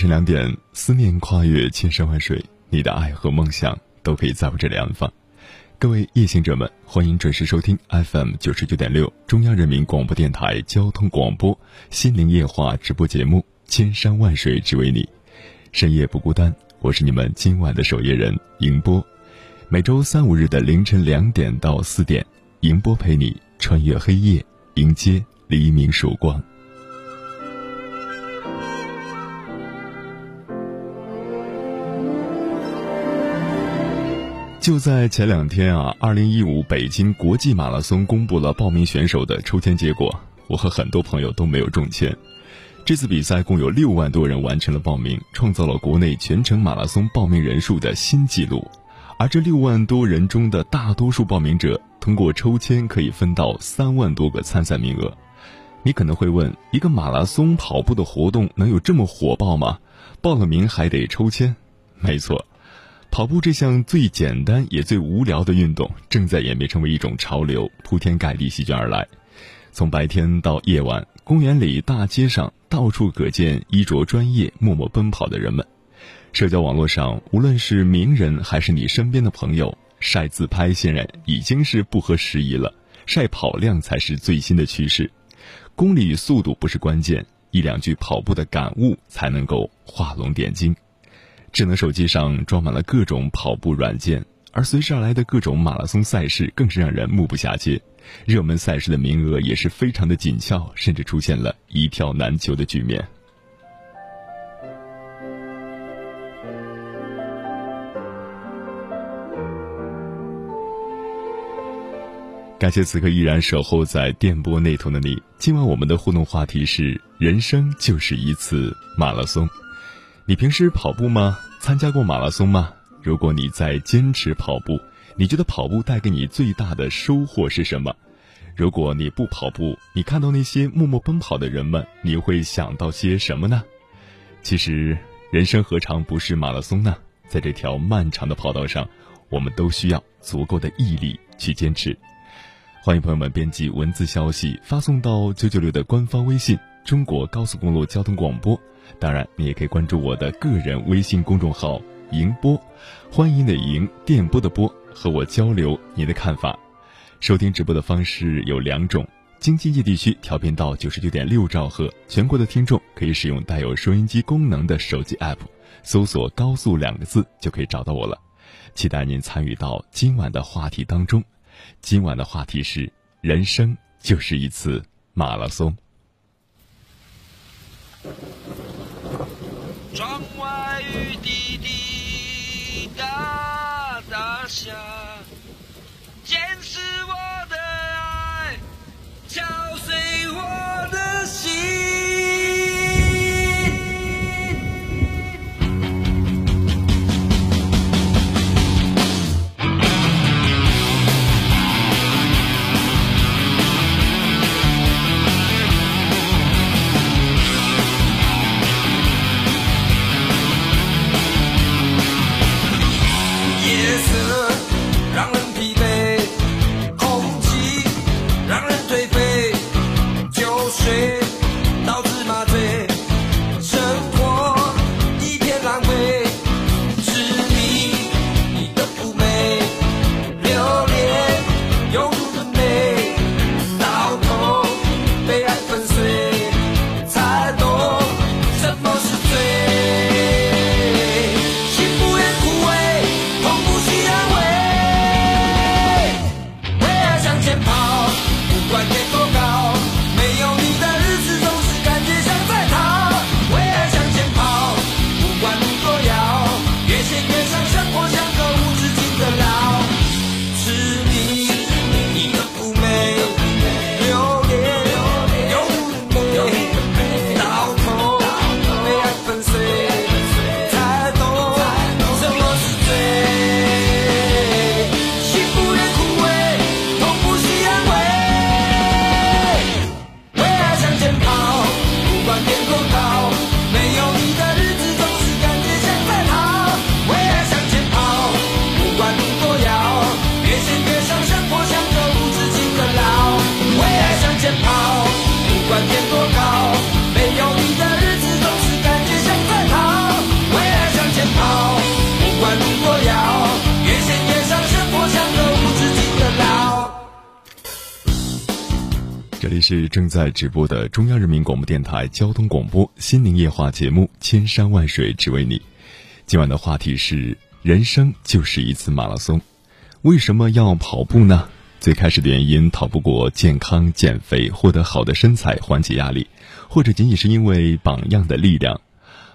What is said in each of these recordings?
凌晨两点，思念跨越千山万水，你的爱和梦想都可以在我这里安放。各位夜行者们，欢迎准时收听 FM 九十九点六中央人民广播电台交通广播《心灵夜话》直播节目《千山万水只为你》，深夜不孤单，我是你们今晚的守夜人迎波。每周三五日的凌晨两点到四点，迎波陪你穿越黑夜，迎接黎明曙光。就在前两天啊，二零一五北京国际马拉松公布了报名选手的抽签结果，我和很多朋友都没有中签。这次比赛共有六万多人完成了报名，创造了国内全程马拉松报名人数的新纪录。而这六万多人中的大多数报名者通过抽签可以分到三万多个参赛名额。你可能会问，一个马拉松跑步的活动能有这么火爆吗？报了名还得抽签？没错。跑步这项最简单也最无聊的运动，正在演变成为一种潮流，铺天盖地席卷而来。从白天到夜晚，公园里、大街上，到处可见衣着专业、默默奔跑的人们。社交网络上，无论是名人还是你身边的朋友，晒自拍显然已经是不合时宜了，晒跑量才是最新的趋势。公里与速度不是关键，一两句跑步的感悟才能够画龙点睛。智能手机上装满了各种跑步软件，而随之而来的各种马拉松赛事更是让人目不暇接。热门赛事的名额也是非常的紧俏，甚至出现了一票难求的局面。感谢此刻依然守候在电波那头的你。今晚我们的互动话题是：人生就是一次马拉松。你平时跑步吗？参加过马拉松吗？如果你在坚持跑步，你觉得跑步带给你最大的收获是什么？如果你不跑步，你看到那些默默奔跑的人们，你会想到些什么呢？其实，人生何尝不是马拉松呢？在这条漫长的跑道上，我们都需要足够的毅力去坚持。欢迎朋友们编辑文字消息发送到九九六的官方微信“中国高速公路交通广播”。当然，你也可以关注我的个人微信公众号“迎波”，欢迎的迎，电波的波，和我交流你的看法。收听直播的方式有两种：京津冀地区调频到九十九点六兆赫，全国的听众可以使用带有收音机功能的手机 app，搜索“高速”两个字就可以找到我了。期待您参与到今晚的话题当中。今晚的话题是：人生就是一次马拉松。窗外雨滴滴答答下，是正在直播的中央人民广播电台交通广播心灵夜话节目《千山万水只为你》。今晚的话题是：人生就是一次马拉松，为什么要跑步呢？最开始的原因逃不过健康、减肥、获得好的身材、缓解压力，或者仅仅是因为榜样的力量。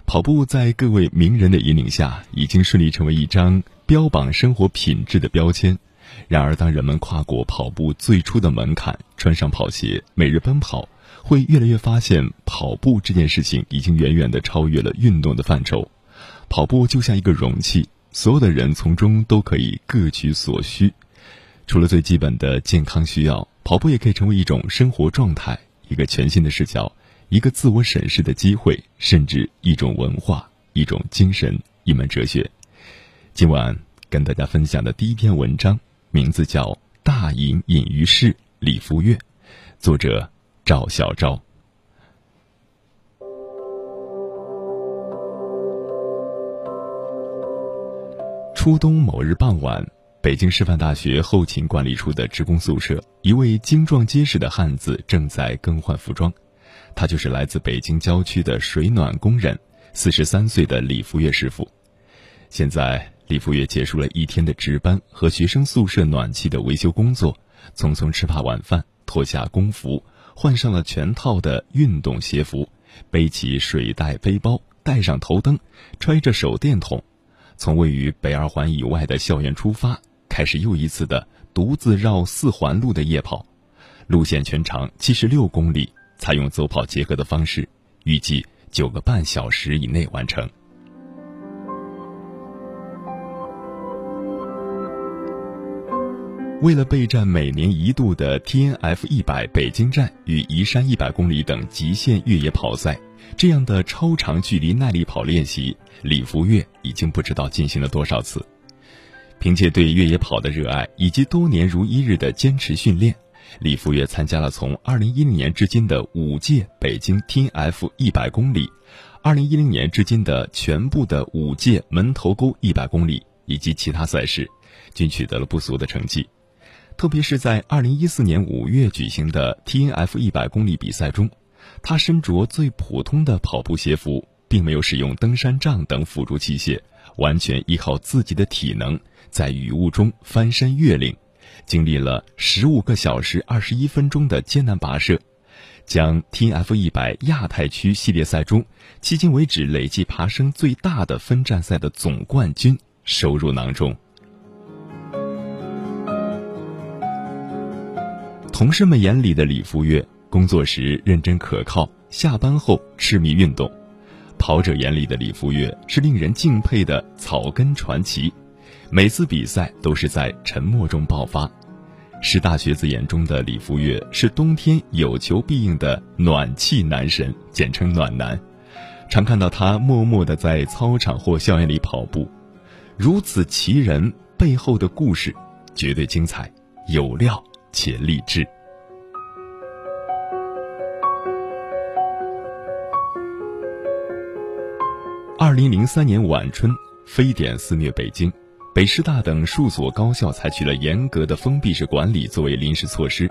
跑步在各位名人的引领下，已经顺利成为一张标榜生活品质的标签。然而，当人们跨过跑步最初的门槛，穿上跑鞋，每日奔跑，会越来越发现，跑步这件事情已经远远的超越了运动的范畴。跑步就像一个容器，所有的人从中都可以各取所需。除了最基本的健康需要，跑步也可以成为一种生活状态，一个全新的视角，一个自我审视的机会，甚至一种文化、一种精神、一门哲学。今晚跟大家分享的第一篇文章。名字叫《大隐隐于市》，李福月，作者赵小昭。初冬某日傍晚，北京师范大学后勤管理处的职工宿舍，一位精壮结实的汉子正在更换服装。他就是来自北京郊区的水暖工人，四十三岁的李福月师傅。现在。李福月结束了一天的值班和学生宿舍暖气的维修工作，匆匆吃罢晚饭，脱下工服，换上了全套的运动鞋服，背起水袋背包，带上头灯，揣着手电筒，从位于北二环以外的校园出发，开始又一次的独自绕四环路的夜跑，路线全长七十六公里，采用走跑结合的方式，预计九个半小时以内完成。为了备战每年一度的 T N F 一百北京站与宜山一百公里等极限越野跑赛，这样的超长距离耐力跑练习，李福月已经不知道进行了多少次。凭借对越野跑的热爱以及多年如一日的坚持训练，李福月参加了从2010年至今的五届北京 T N F 一百公里，2010年至今的全部的五届门头沟一百公里以及其他赛事，均取得了不俗的成绩。特别是在二零一四年五月举行的 T N F 一百公里比赛中，他身着最普通的跑步鞋服，并没有使用登山杖等辅助器械，完全依靠自己的体能，在雨雾中翻山越岭，经历了十五个小时二十一分钟的艰难跋涉，将 T N F 一百亚太区系列赛中迄今为止累计爬升最大的分站赛的总冠军收入囊中。同事们眼里的李福月，工作时认真可靠，下班后痴迷运动；跑者眼里的李福月是令人敬佩的草根传奇，每次比赛都是在沉默中爆发。师大学子眼中的李福月是冬天有求必应的暖气男神，简称暖男。常看到他默默的在操场或校园里跑步，如此奇人背后的故事，绝对精彩，有料。且励志。二零零三年晚春，非典肆虐北京，北师大等数所高校采取了严格的封闭式管理作为临时措施。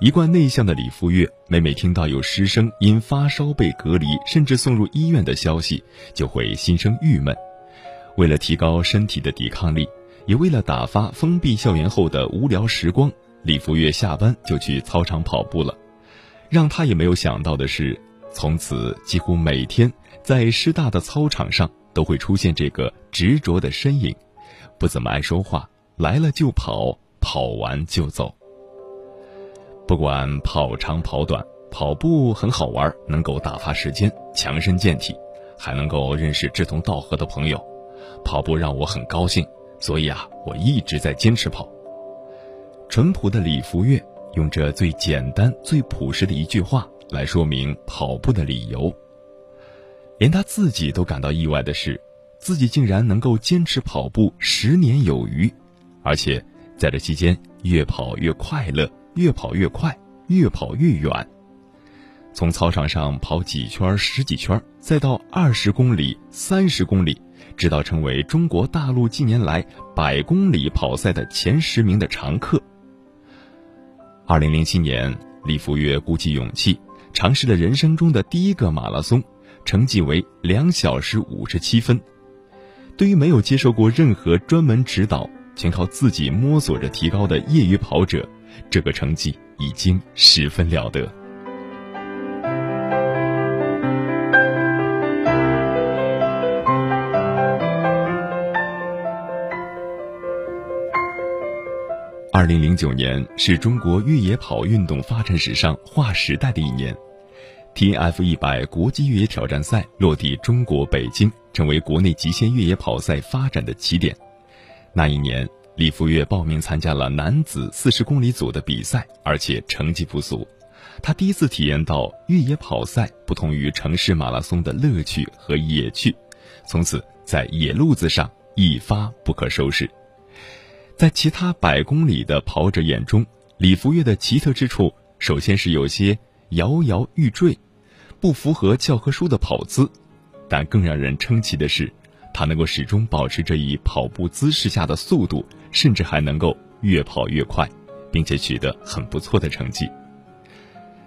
一贯内向的李富月，每每听到有师生因发烧被隔离，甚至送入医院的消息，就会心生郁闷。为了提高身体的抵抗力，也为了打发封闭校园后的无聊时光。李福月下班就去操场跑步了，让他也没有想到的是，从此几乎每天在师大的操场上都会出现这个执着的身影，不怎么爱说话，来了就跑，跑完就走。不管跑长跑短，跑步很好玩，能够打发时间，强身健体，还能够认识志同道合的朋友。跑步让我很高兴，所以啊，我一直在坚持跑。淳朴的李福月用这最简单、最朴实的一句话来说明跑步的理由。连他自己都感到意外的是，自己竟然能够坚持跑步十年有余，而且在这期间越跑越快乐，越跑越快，越跑越远。从操场上跑几圈、十几圈，再到二十公里、三十公里，直到成为中国大陆近年来百公里跑赛的前十名的常客。二零零七年，李福月鼓起勇气，尝试了人生中的第一个马拉松，成绩为两小时五十七分。对于没有接受过任何专门指导，全靠自己摸索着提高的业余跑者，这个成绩已经十分了得。二零零九年是中国越野跑运动发展史上划时代的一年，T N F 一百国际越野挑战赛落地中国北京，成为国内极限越野跑赛发展的起点。那一年，李福月报名参加了男子四十公里组的比赛，而且成绩不俗。他第一次体验到越野跑赛不同于城市马拉松的乐趣和野趣，从此在野路子上一发不可收拾。在其他百公里的跑者眼中，李福月的奇特之处，首先是有些摇摇欲坠，不符合教科书的跑姿；但更让人称奇的是，他能够始终保持这一跑步姿势下的速度，甚至还能够越跑越快，并且取得很不错的成绩。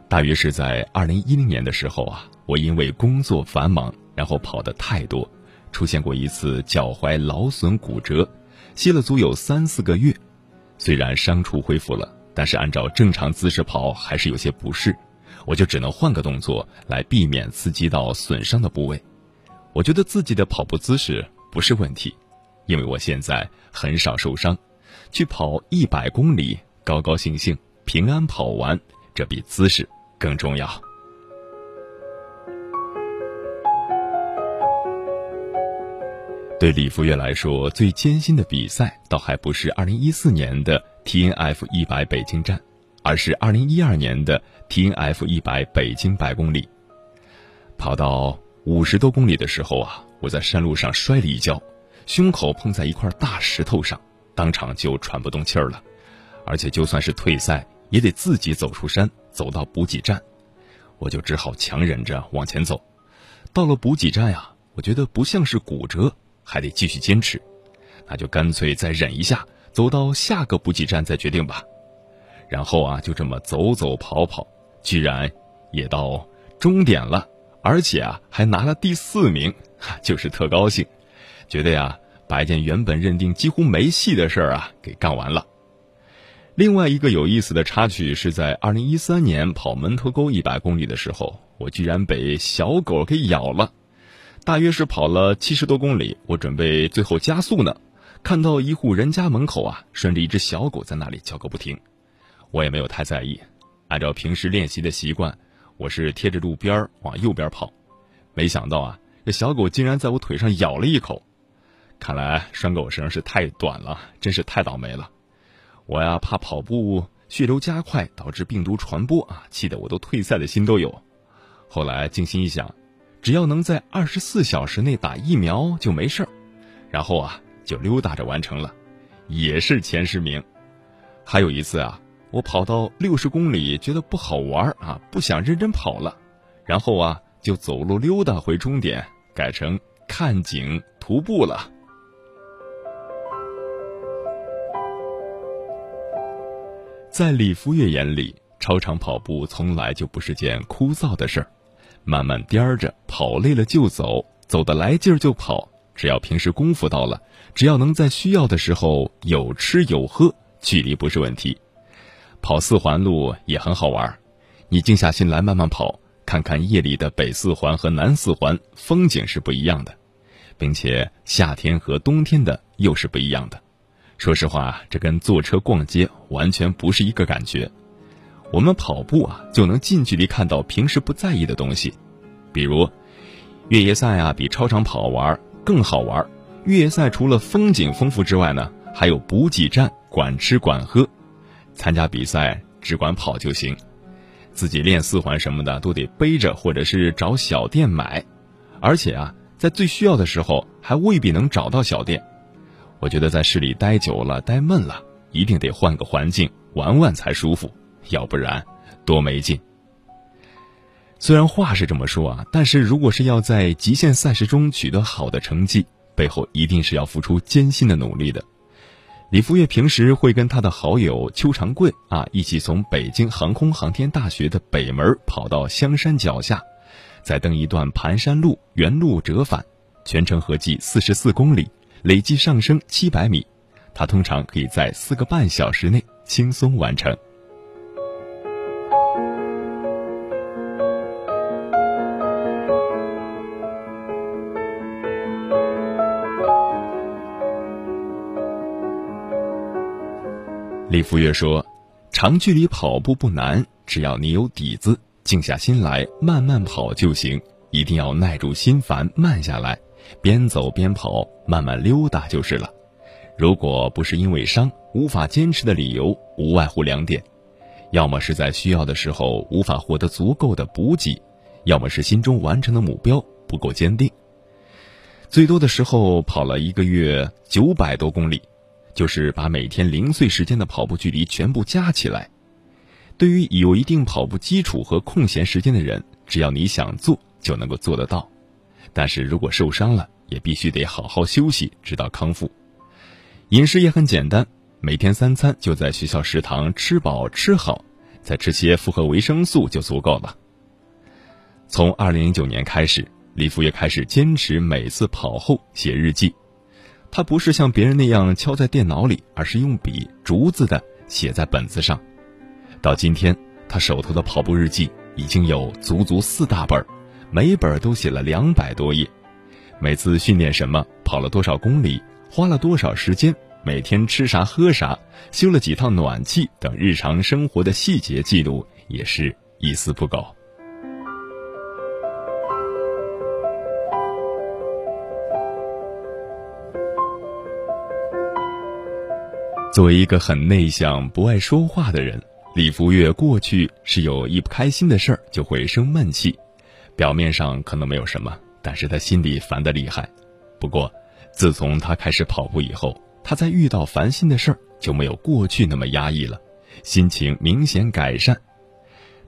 大约是在二零一零年的时候啊，我因为工作繁忙，然后跑得太多，出现过一次脚踝劳损骨折。歇了足有三四个月，虽然伤处恢复了，但是按照正常姿势跑还是有些不适，我就只能换个动作来避免刺激到损伤的部位。我觉得自己的跑步姿势不是问题，因为我现在很少受伤，去跑一百公里，高高兴兴平安跑完，这比姿势更重要。对李福月来说，最艰辛的比赛倒还不是2014年的 TNF 一百北京站，而是2012年的 TNF 一百北京百公里。跑到五十多公里的时候啊，我在山路上摔了一跤，胸口碰在一块大石头上，当场就喘不动气儿了，而且就算是退赛，也得自己走出山，走到补给站。我就只好强忍着往前走。到了补给站呀，我觉得不像是骨折。还得继续坚持，那就干脆再忍一下，走到下个补给站再决定吧。然后啊，就这么走走跑跑，居然也到终点了，而且啊还拿了第四名，就是特高兴，觉得呀把一件原本认定几乎没戏的事儿啊给干完了。另外一个有意思的插曲是在二零一三年跑门头沟一百公里的时候，我居然被小狗给咬了。大约是跑了七十多公里，我准备最后加速呢，看到一户人家门口啊，拴着一只小狗在那里叫个不停，我也没有太在意，按照平时练习的习惯，我是贴着路边往右边跑，没想到啊，这小狗竟然在我腿上咬了一口，看来拴狗绳是太短了，真是太倒霉了，我呀怕跑步血流加快导致病毒传播啊，气得我都退赛的心都有，后来静心一想。只要能在二十四小时内打疫苗就没事儿，然后啊就溜达着完成了，也是前十名。还有一次啊，我跑到六十公里，觉得不好玩啊，不想认真跑了，然后啊就走路溜达回终点，改成看景徒步了。在李福月眼里，超长跑步从来就不是件枯燥的事儿。慢慢颠着跑累了就走，走得来劲儿就跑。只要平时功夫到了，只要能在需要的时候有吃有喝，距离不是问题。跑四环路也很好玩，你静下心来慢慢跑，看看夜里的北四环和南四环，风景是不一样的，并且夏天和冬天的又是不一样的。说实话，这跟坐车逛街完全不是一个感觉。我们跑步啊，就能近距离看到平时不在意的东西，比如越野赛啊，比超长跑玩更好玩。越野赛除了风景丰富之外呢，还有补给站管吃管喝。参加比赛只管跑就行，自己练四环什么的都得背着或者是找小店买，而且啊，在最需要的时候还未必能找到小店。我觉得在市里待久了，待闷了，一定得换个环境玩玩才舒服。要不然，多没劲。虽然话是这么说啊，但是如果是要在极限赛事中取得好的成绩，背后一定是要付出艰辛的努力的。李福月平时会跟他的好友邱长贵啊一起从北京航空航天大学的北门跑到香山脚下，再登一段盘山路，原路折返，全程合计四十四公里，累计上升七百米。他通常可以在四个半小时内轻松完成。李福月说：“长距离跑步不难，只要你有底子，静下心来慢慢跑就行。一定要耐住心烦，慢下来，边走边跑，慢慢溜达就是了。如果不是因为伤无法坚持的理由，无外乎两点：要么是在需要的时候无法获得足够的补给，要么是心中完成的目标不够坚定。最多的时候跑了一个月九百多公里。”就是把每天零碎时间的跑步距离全部加起来。对于有一定跑步基础和空闲时间的人，只要你想做，就能够做得到。但是如果受伤了，也必须得好好休息，直到康复。饮食也很简单，每天三餐就在学校食堂吃饱吃好，再吃些复合维生素就足够了。从二零零九年开始，李福也开始坚持每次跑后写日记。他不是像别人那样敲在电脑里，而是用笔逐字的写在本子上。到今天，他手头的跑步日记已经有足足四大本，每本都写了两百多页。每次训练什么，跑了多少公里，花了多少时间，每天吃啥喝啥，修了几套暖气等日常生活的细节记录，也是一丝不苟。作为一个很内向、不爱说话的人，李福月过去是有一不开心的事儿就会生闷气，表面上可能没有什么，但是他心里烦得厉害。不过，自从他开始跑步以后，他在遇到烦心的事儿就没有过去那么压抑了，心情明显改善。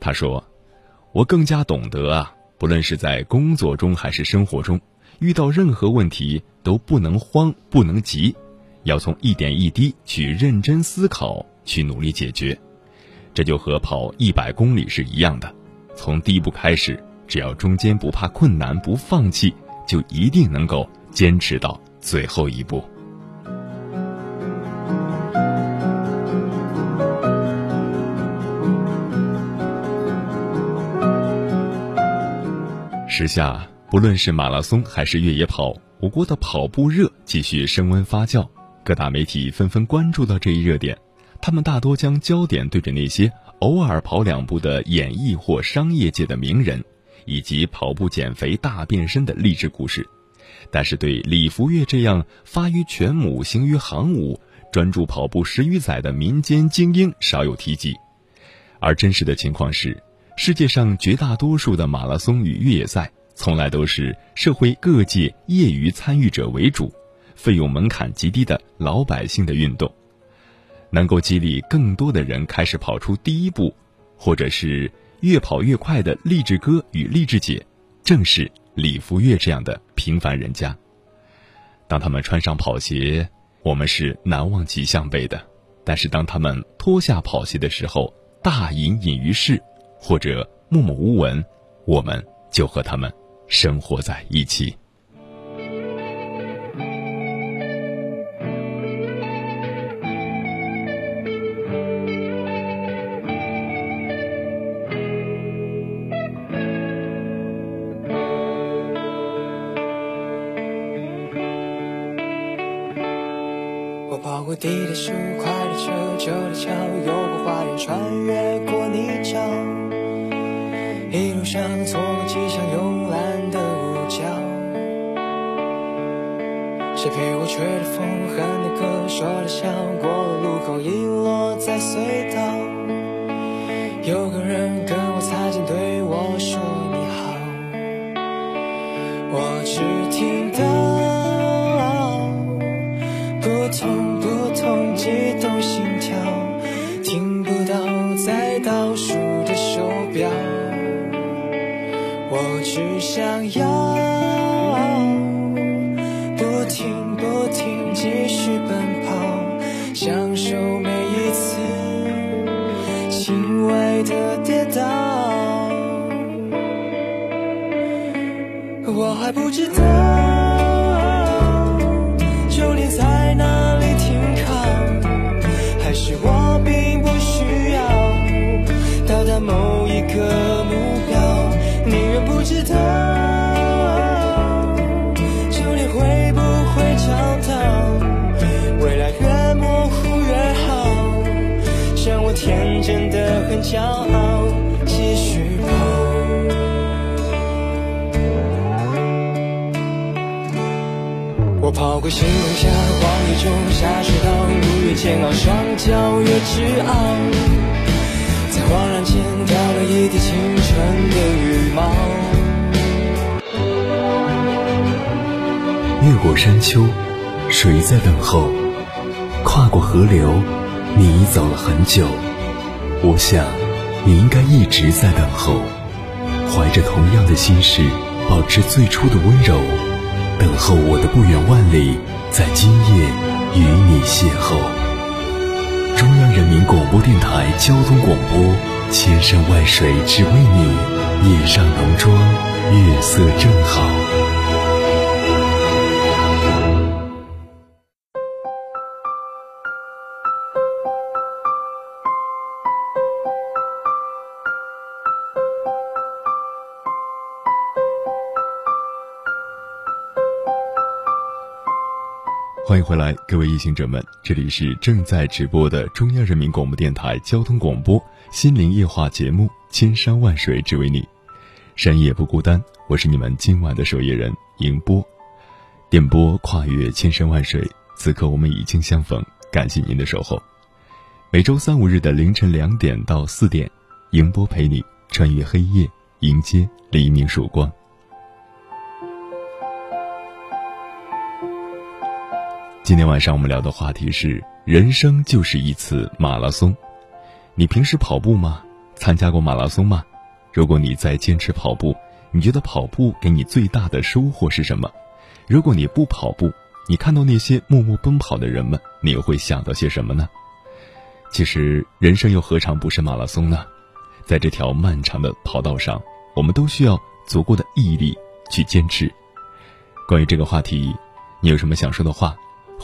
他说：“我更加懂得啊，不论是在工作中还是生活中，遇到任何问题都不能慌，不能急。”要从一点一滴去认真思考，去努力解决，这就和跑一百公里是一样的。从第一步开始，只要中间不怕困难、不放弃，就一定能够坚持到最后一步。时下，不论是马拉松还是越野跑，我国的跑步热继续升温发酵。各大媒体纷纷关注到这一热点，他们大多将焦点对着那些偶尔跑两步的演艺或商业界的名人，以及跑步减肥大变身的励志故事，但是对李福月这样发于犬母、行于行伍、专注跑步十余载的民间精英少有提及。而真实的情况是，世界上绝大多数的马拉松与越野赛，从来都是社会各界业余参与者为主。费用门槛极低的老百姓的运动，能够激励更多的人开始跑出第一步，或者是越跑越快的励志哥与励志姐，正是李福月这样的平凡人家。当他们穿上跑鞋，我们是难忘其项背的；但是当他们脱下跑鞋的时候，大隐隐于市，或者默默无闻，我们就和他们生活在一起。知道跑过星空下荒野中下水道，路越煎熬，双脚越直傲，在恍然间掉了一地青春的羽毛。越过山丘，谁在等候？跨过河流，你已走了很久。我想，你应该一直在等候，怀着同样的心事，保持最初的温柔，等候我的不远万里，在今夜与你邂逅。中央人民广播电台交通广播，千山万水只为你，夜上浓妆，月色正好。欢迎回来，各位异行者们，这里是正在直播的中央人民广播电台交通广播心灵夜话节目《千山万水只为你》，深夜不孤单，我是你们今晚的守夜人迎波，电波跨越千山万水，此刻我们已经相逢，感谢您的守候。每周三五日的凌晨两点到四点，迎波陪你穿越黑夜，迎接黎明曙光。今天晚上我们聊的话题是：人生就是一次马拉松。你平时跑步吗？参加过马拉松吗？如果你在坚持跑步，你觉得跑步给你最大的收获是什么？如果你不跑步，你看到那些默默奔跑的人们，你又会想到些什么呢？其实，人生又何尝不是马拉松呢？在这条漫长的跑道上，我们都需要足够的毅力去坚持。关于这个话题，你有什么想说的话？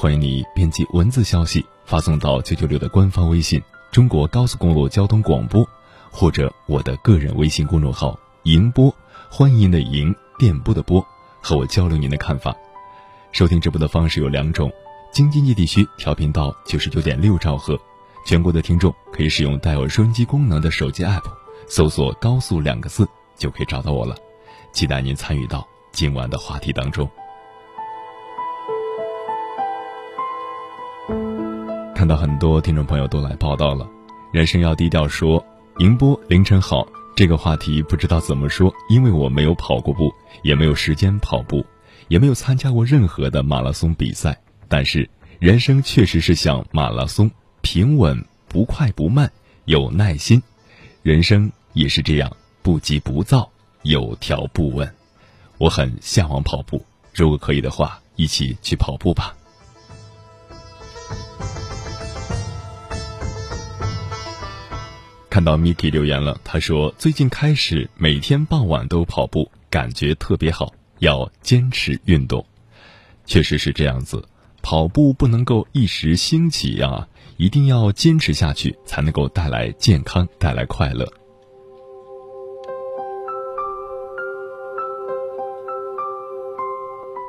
欢迎你编辑文字消息发送到九九六的官方微信“中国高速公路交通广播”，或者我的个人微信公众号“迎播”，欢迎的迎，电波的波，和我交流您的看法。收听直播的方式有两种：京津冀地区调频到九十九点六兆赫，全国的听众可以使用带有收音机功能的手机 app，搜索“高速”两个字就可以找到我了。期待您参与到今晚的话题当中。看到很多听众朋友都来报道了，人生要低调说。宁波凌晨好，这个话题不知道怎么说，因为我没有跑过步，也没有时间跑步，也没有参加过任何的马拉松比赛。但是人生确实是像马拉松，平稳不快不慢，有耐心。人生也是这样，不急不躁，有条不紊。我很向往跑步，如果可以的话，一起去跑步吧。看到 Miki 留言了，他说最近开始每天傍晚都跑步，感觉特别好，要坚持运动。确实是这样子，跑步不能够一时兴起啊，一定要坚持下去，才能够带来健康，带来快乐。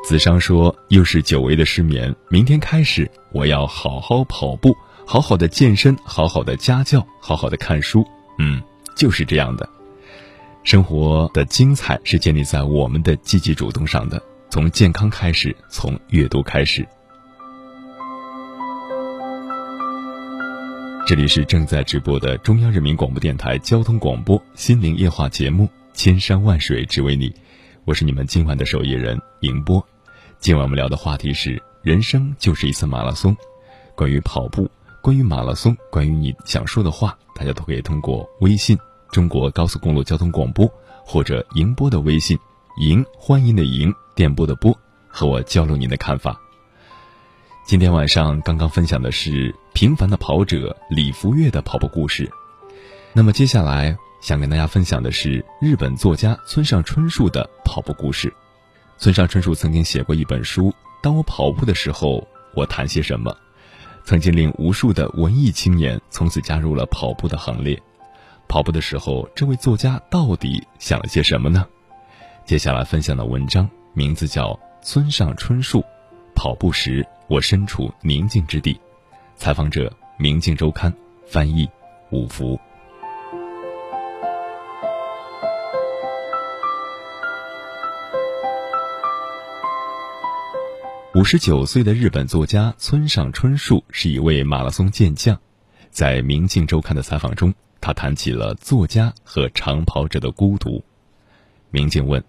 子商说又是久违的失眠，明天开始我要好好跑步。好好的健身，好好的家教，好好的看书，嗯，就是这样的。生活的精彩是建立在我们的积极主动上的。从健康开始，从阅读开始。这里是正在直播的中央人民广播电台交通广播心灵夜话节目《千山万水只为你》，我是你们今晚的守夜人迎波。今晚我们聊的话题是：人生就是一次马拉松，关于跑步。关于马拉松，关于你想说的话，大家都可以通过微信“中国高速公路交通广播”或者迎播的微信“迎欢迎的迎电波的波”和我交流您的看法。今天晚上刚刚分享的是平凡的跑者李福月的跑步故事。那么接下来想跟大家分享的是日本作家村上春树的跑步故事。村上春树曾经写过一本书《当我跑步的时候，我谈些什么》，曾经令无数的文艺青年从此加入了跑步的行列。跑步的时候，这位作家到底想了些什么呢？接下来分享的文章名字叫《村上春树》，跑步时我身处宁静之地。采访者：明镜周刊，翻译：五福。五十九岁的日本作家村上春树是一位马拉松健将，在《明镜周刊》的采访中，他谈起了作家和长跑者的孤独。明镜问：“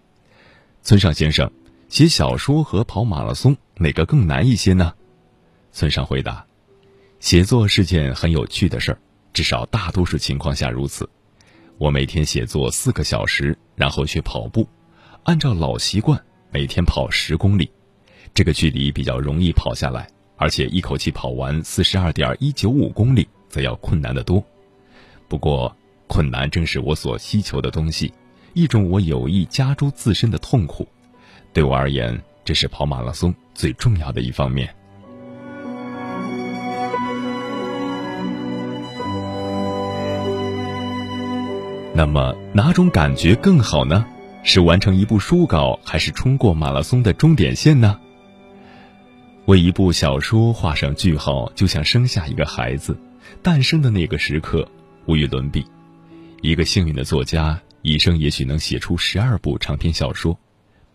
村上先生，写小说和跑马拉松哪个更难一些呢？”村上回答：“写作是件很有趣的事儿，至少大多数情况下如此。我每天写作四个小时，然后去跑步，按照老习惯，每天跑十公里。”这个距离比较容易跑下来，而且一口气跑完四十二点一九五公里，则要困难得多。不过，困难正是我所希求的东西，一种我有意加诸自身的痛苦。对我而言，这是跑马拉松最重要的一方面。那么，哪种感觉更好呢？是完成一部书稿，还是冲过马拉松的终点线呢？为一部小说画上句号，就像生下一个孩子，诞生的那个时刻无与伦比。一个幸运的作家，一生也许能写出十二部长篇小说。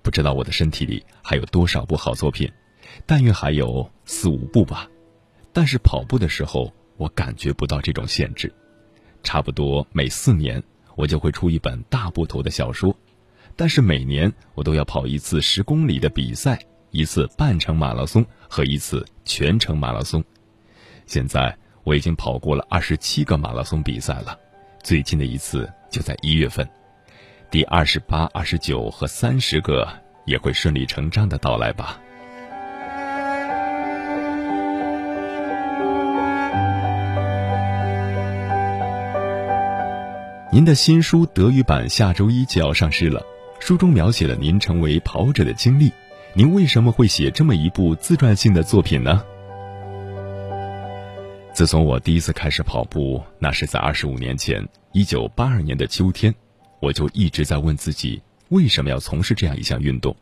不知道我的身体里还有多少部好作品，但愿还有四五部吧。但是跑步的时候，我感觉不到这种限制。差不多每四年，我就会出一本大部头的小说，但是每年我都要跑一次十公里的比赛。一次半程马拉松和一次全程马拉松，现在我已经跑过了二十七个马拉松比赛了，最近的一次就在一月份，第二十八、二十九和三十个也会顺理成章的到来吧。您的新书德语版下周一就要上市了，书中描写了您成为跑者的经历。您为什么会写这么一部自传性的作品呢？自从我第一次开始跑步，那是在二十五年前，一九八二年的秋天，我就一直在问自己，为什么要从事这样一项运动？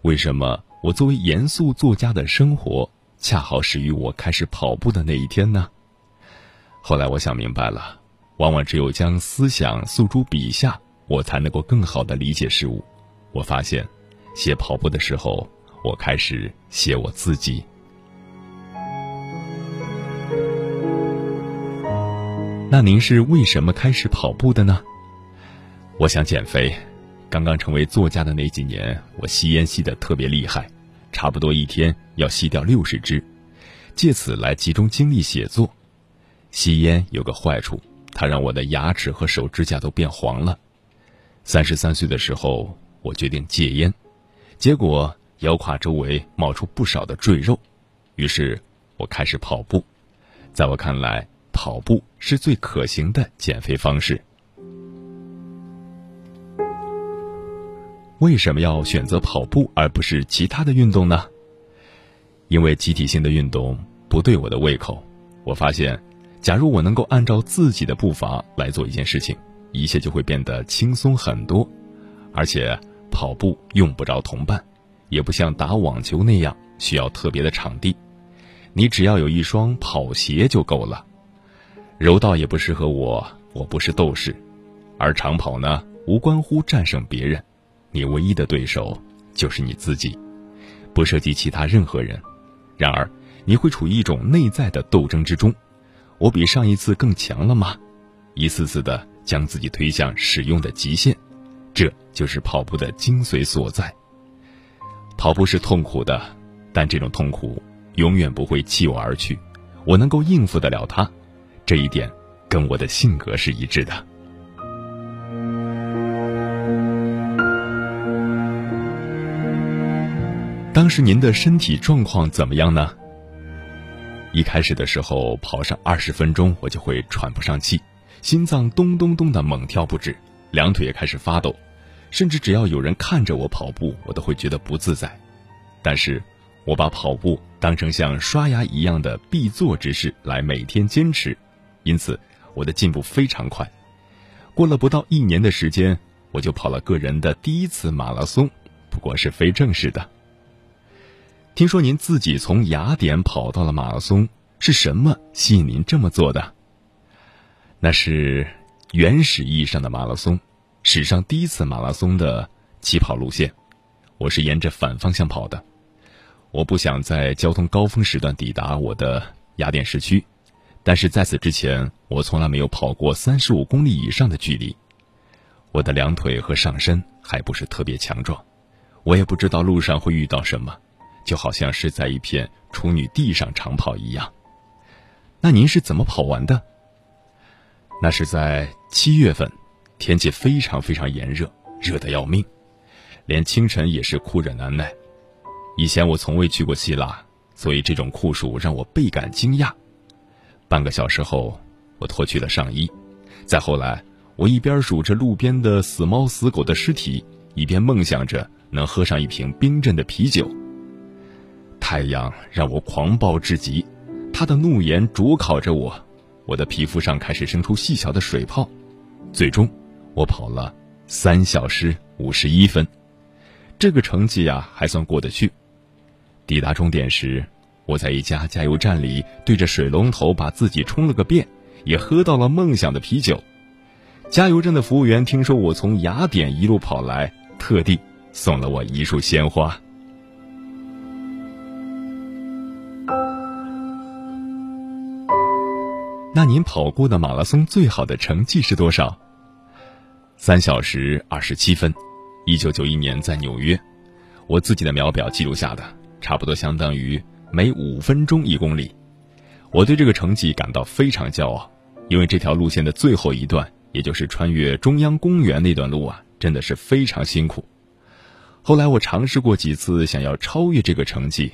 为什么我作为严肃作家的生活，恰好始于我开始跑步的那一天呢？后来我想明白了，往往只有将思想诉诸笔下，我才能够更好的理解事物。我发现。写跑步的时候，我开始写我自己。那您是为什么开始跑步的呢？我想减肥。刚刚成为作家的那几年，我吸烟吸得特别厉害，差不多一天要吸掉六十支，借此来集中精力写作。吸烟有个坏处，它让我的牙齿和手指甲都变黄了。三十三岁的时候，我决定戒烟。结果腰胯周围冒出不少的赘肉，于是我开始跑步。在我看来，跑步是最可行的减肥方式。为什么要选择跑步而不是其他的运动呢？因为集体性的运动不对我的胃口。我发现，假如我能够按照自己的步伐来做一件事情，一切就会变得轻松很多，而且。跑步用不着同伴，也不像打网球那样需要特别的场地，你只要有一双跑鞋就够了。柔道也不适合我，我不是斗士，而长跑呢，无关乎战胜别人，你唯一的对手就是你自己，不涉及其他任何人。然而，你会处于一种内在的斗争之中，我比上一次更强了吗？一次次的将自己推向使用的极限。这就是跑步的精髓所在。跑步是痛苦的，但这种痛苦永远不会弃我而去，我能够应付得了它，这一点跟我的性格是一致的。当时您的身体状况怎么样呢？一开始的时候跑上二十分钟，我就会喘不上气，心脏咚咚咚的猛跳不止，两腿也开始发抖，甚至只要有人看着我跑步，我都会觉得不自在。但是，我把跑步当成像刷牙一样的必做之事来每天坚持，因此我的进步非常快。过了不到一年的时间，我就跑了个人的第一次马拉松，不过是非正式的。听说您自己从雅典跑到了马拉松，是什么吸引您这么做的？那是原始意义上的马拉松，史上第一次马拉松的起跑路线。我是沿着反方向跑的，我不想在交通高峰时段抵达我的雅典市区，但是在此之前，我从来没有跑过三十五公里以上的距离。我的两腿和上身还不是特别强壮，我也不知道路上会遇到什么，就好像是在一片处女地上长跑一样。那您是怎么跑完的？那是在七月份，天气非常非常炎热，热得要命，连清晨也是酷热难耐。以前我从未去过希腊，所以这种酷暑让我倍感惊讶。半个小时后，我脱去了上衣，再后来，我一边数着路边的死猫死狗的尸体，一边梦想着能喝上一瓶冰镇的啤酒。太阳让我狂暴至极，它的怒焰灼烤着我。我的皮肤上开始生出细小的水泡，最终，我跑了三小时五十一分，这个成绩呀还算过得去。抵达终点时，我在一家加油站里对着水龙头把自己冲了个遍，也喝到了梦想的啤酒。加油站的服务员听说我从雅典一路跑来，特地送了我一束鲜花。那您跑过的马拉松最好的成绩是多少？三小时二十七分，一九九一年在纽约，我自己的秒表记录下的，差不多相当于每五分钟一公里。我对这个成绩感到非常骄傲，因为这条路线的最后一段，也就是穿越中央公园那段路啊，真的是非常辛苦。后来我尝试过几次想要超越这个成绩，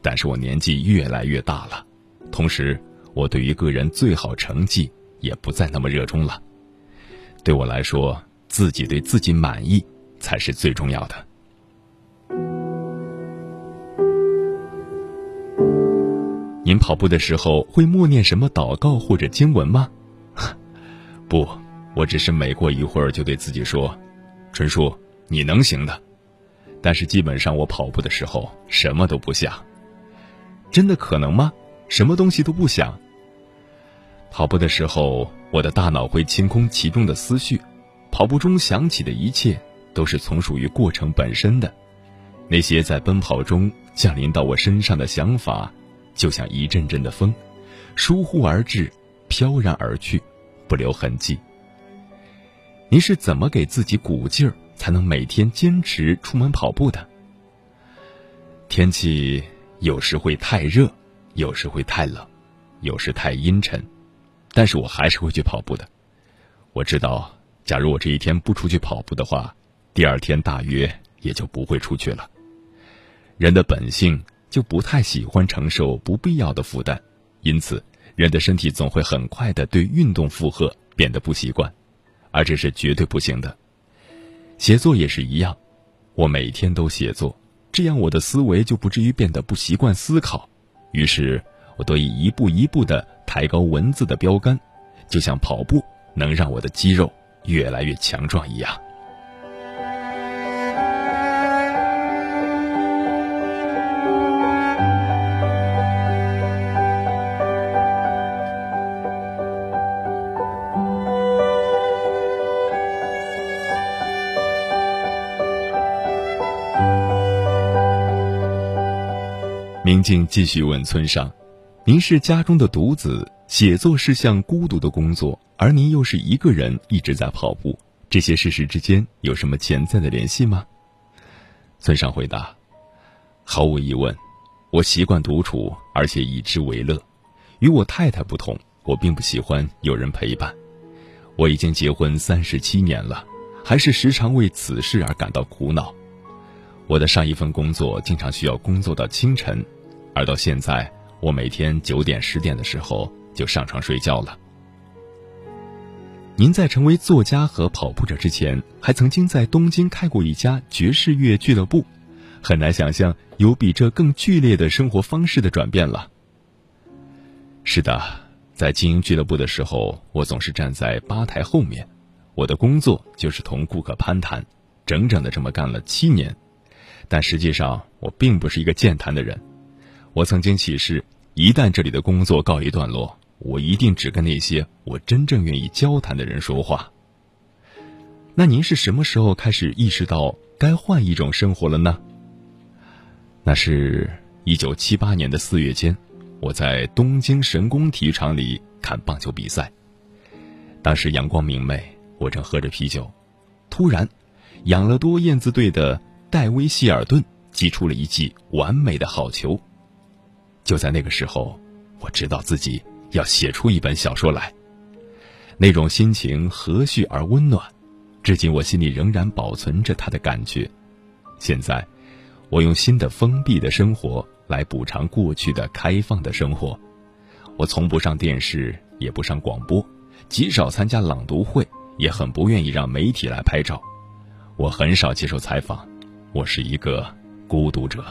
但是我年纪越来越大了，同时。我对于个人最好成绩也不再那么热衷了。对我来说，自己对自己满意才是最重要的。您跑步的时候会默念什么祷告或者经文吗？不，我只是每过一会儿就对自己说：“纯叔，你能行的。”但是基本上我跑步的时候什么都不想。真的可能吗？什么东西都不想。跑步的时候，我的大脑会清空其中的思绪，跑步中想起的一切都是从属于过程本身的。那些在奔跑中降临到我身上的想法，就像一阵阵的风，疏忽而至，飘然而去，不留痕迹。您是怎么给自己鼓劲儿，才能每天坚持出门跑步的？天气有时会太热。有时会太冷，有时太阴沉，但是我还是会去跑步的。我知道，假如我这一天不出去跑步的话，第二天大约也就不会出去了。人的本性就不太喜欢承受不必要的负担，因此，人的身体总会很快的对运动负荷变得不习惯，而这是绝对不行的。写作也是一样，我每天都写作，这样我的思维就不至于变得不习惯思考。于是，我得以一步一步地抬高文字的标杆，就像跑步能让我的肌肉越来越强壮一样。明镜继续问村上：“您是家中的独子，写作是项孤独的工作，而您又是一个人一直在跑步，这些事实之间有什么潜在的联系吗？”村上回答：“毫无疑问，我习惯独处，而且以之为乐。与我太太不同，我并不喜欢有人陪伴。我已经结婚三十七年了，还是时常为此事而感到苦恼。我的上一份工作经常需要工作到清晨。”而到现在，我每天九点十点的时候就上床睡觉了。您在成为作家和跑步者之前，还曾经在东京开过一家爵士乐俱乐部，很难想象有比这更剧烈的生活方式的转变了。是的，在经营俱乐部的时候，我总是站在吧台后面，我的工作就是同顾客攀谈，整整的这么干了七年。但实际上，我并不是一个健谈的人。我曾经起誓，一旦这里的工作告一段落，我一定只跟那些我真正愿意交谈的人说话。那您是什么时候开始意识到该换一种生活了呢？那是一九七八年的四月间，我在东京神宫体育场里看棒球比赛。当时阳光明媚，我正喝着啤酒，突然，养乐多燕子队的戴维·希尔顿击出了一记完美的好球。就在那个时候，我知道自己。要写出一本小说来，那种心情和煦而温暖，至今我心里仍然保存着它的感觉。现在，我用新的封闭的生活来补偿过去的开放的生活。我从不上电视，也不上广播，极少参加朗读会，也很不愿意让媒体来拍照。我很少接受采访，我是一个孤独者。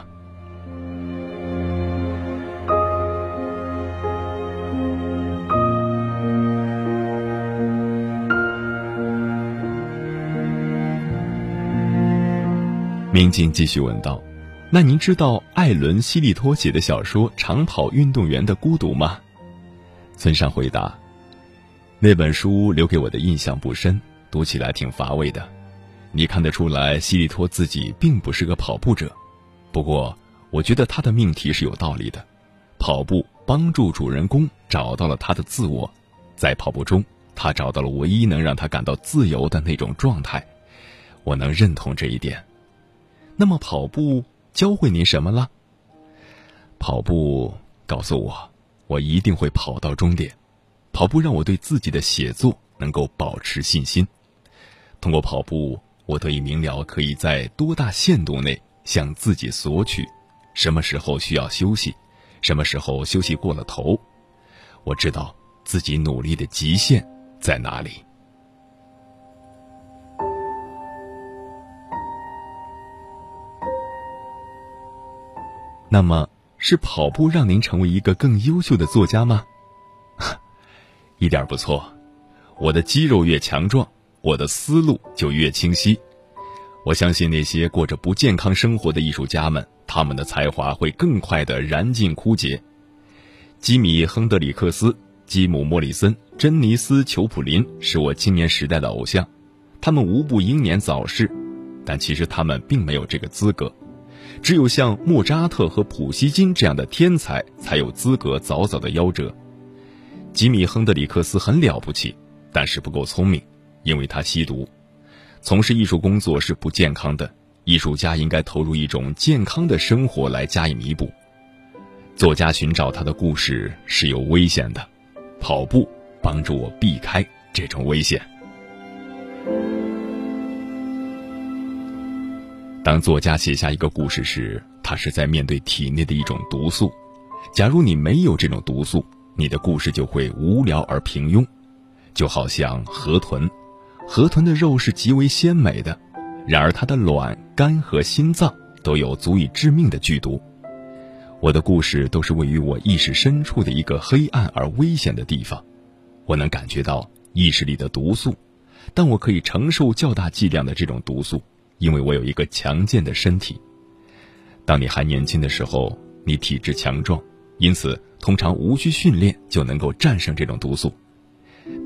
明镜继续问道：“那您知道艾伦·希利托写的小说《长跑运动员的孤独》吗？”村上回答：“那本书留给我的印象不深，读起来挺乏味的。你看得出来，希利托自己并不是个跑步者。不过，我觉得他的命题是有道理的。跑步帮助主人公找到了他的自我，在跑步中，他找到了唯一能让他感到自由的那种状态。我能认同这一点。”那么跑步教会您什么了？跑步告诉我，我一定会跑到终点。跑步让我对自己的写作能够保持信心。通过跑步，我得以明了可以在多大限度内向自己索取，什么时候需要休息，什么时候休息过了头。我知道自己努力的极限在哪里。那么是跑步让您成为一个更优秀的作家吗？一点不错，我的肌肉越强壮，我的思路就越清晰。我相信那些过着不健康生活的艺术家们，他们的才华会更快的燃尽枯竭。吉米·亨德里克斯、吉姆·莫里森、珍妮斯·裘普林是我青年时代的偶像，他们无不英年早逝，但其实他们并没有这个资格。只有像莫扎特和普希金这样的天才才有资格早早的夭折。吉米·亨德里克斯很了不起，但是不够聪明，因为他吸毒。从事艺术工作是不健康的，艺术家应该投入一种健康的生活来加以弥补。作家寻找他的故事是有危险的，跑步帮助我避开这种危险。当作家写下一个故事时，他是在面对体内的一种毒素。假如你没有这种毒素，你的故事就会无聊而平庸。就好像河豚，河豚的肉是极为鲜美的，然而它的卵、肝和心脏都有足以致命的剧毒。我的故事都是位于我意识深处的一个黑暗而危险的地方，我能感觉到意识里的毒素，但我可以承受较大剂量的这种毒素。因为我有一个强健的身体。当你还年轻的时候，你体质强壮，因此通常无需训练就能够战胜这种毒素。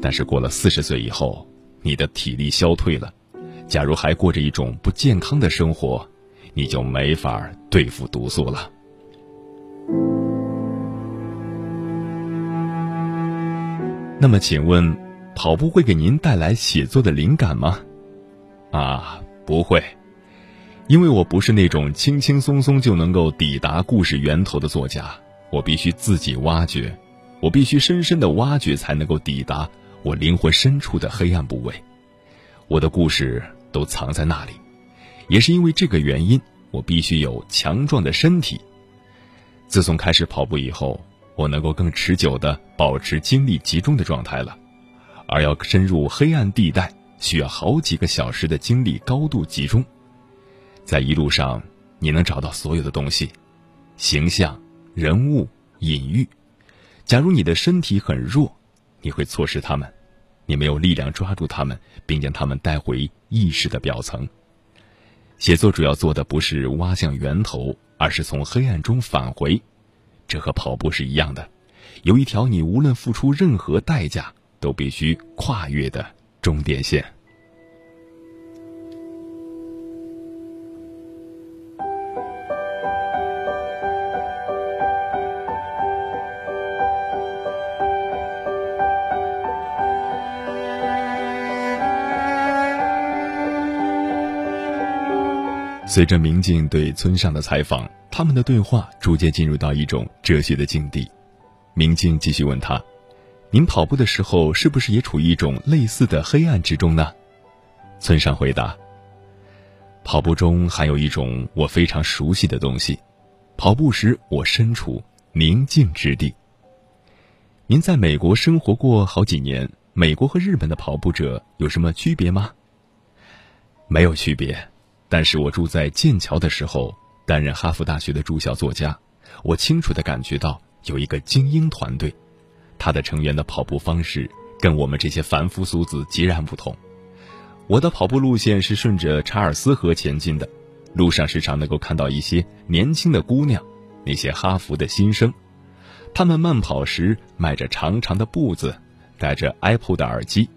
但是过了四十岁以后，你的体力消退了，假如还过着一种不健康的生活，你就没法对付毒素了。那么，请问，跑步会给您带来写作的灵感吗？啊。不会，因为我不是那种轻轻松松就能够抵达故事源头的作家，我必须自己挖掘，我必须深深的挖掘才能够抵达我灵魂深处的黑暗部位。我的故事都藏在那里，也是因为这个原因，我必须有强壮的身体。自从开始跑步以后，我能够更持久的保持精力集中的状态了，而要深入黑暗地带，需要好几个小时的精力高度集中。在一路上，你能找到所有的东西，形象、人物、隐喻。假如你的身体很弱，你会错失他们，你没有力量抓住他们，并将他们带回意识的表层。写作主要做的不是挖向源头，而是从黑暗中返回。这和跑步是一样的，有一条你无论付出任何代价都必须跨越的终点线。随着明镜对村上的采访，他们的对话逐渐进入到一种哲学的境地。明镜继续问他：“您跑步的时候，是不是也处于一种类似的黑暗之中呢？”村上回答：“跑步中含有一种我非常熟悉的东西，跑步时我身处宁静之地。”您在美国生活过好几年，美国和日本的跑步者有什么区别吗？没有区别。但是我住在剑桥的时候，担任哈佛大学的住校作家，我清楚地感觉到有一个精英团队，他的成员的跑步方式跟我们这些凡夫俗子截然不同。我的跑步路线是顺着查尔斯河前进的，路上时常能够看到一些年轻的姑娘，那些哈佛的新生，他们慢跑时迈着长长的步子，戴着 Apple 的耳机，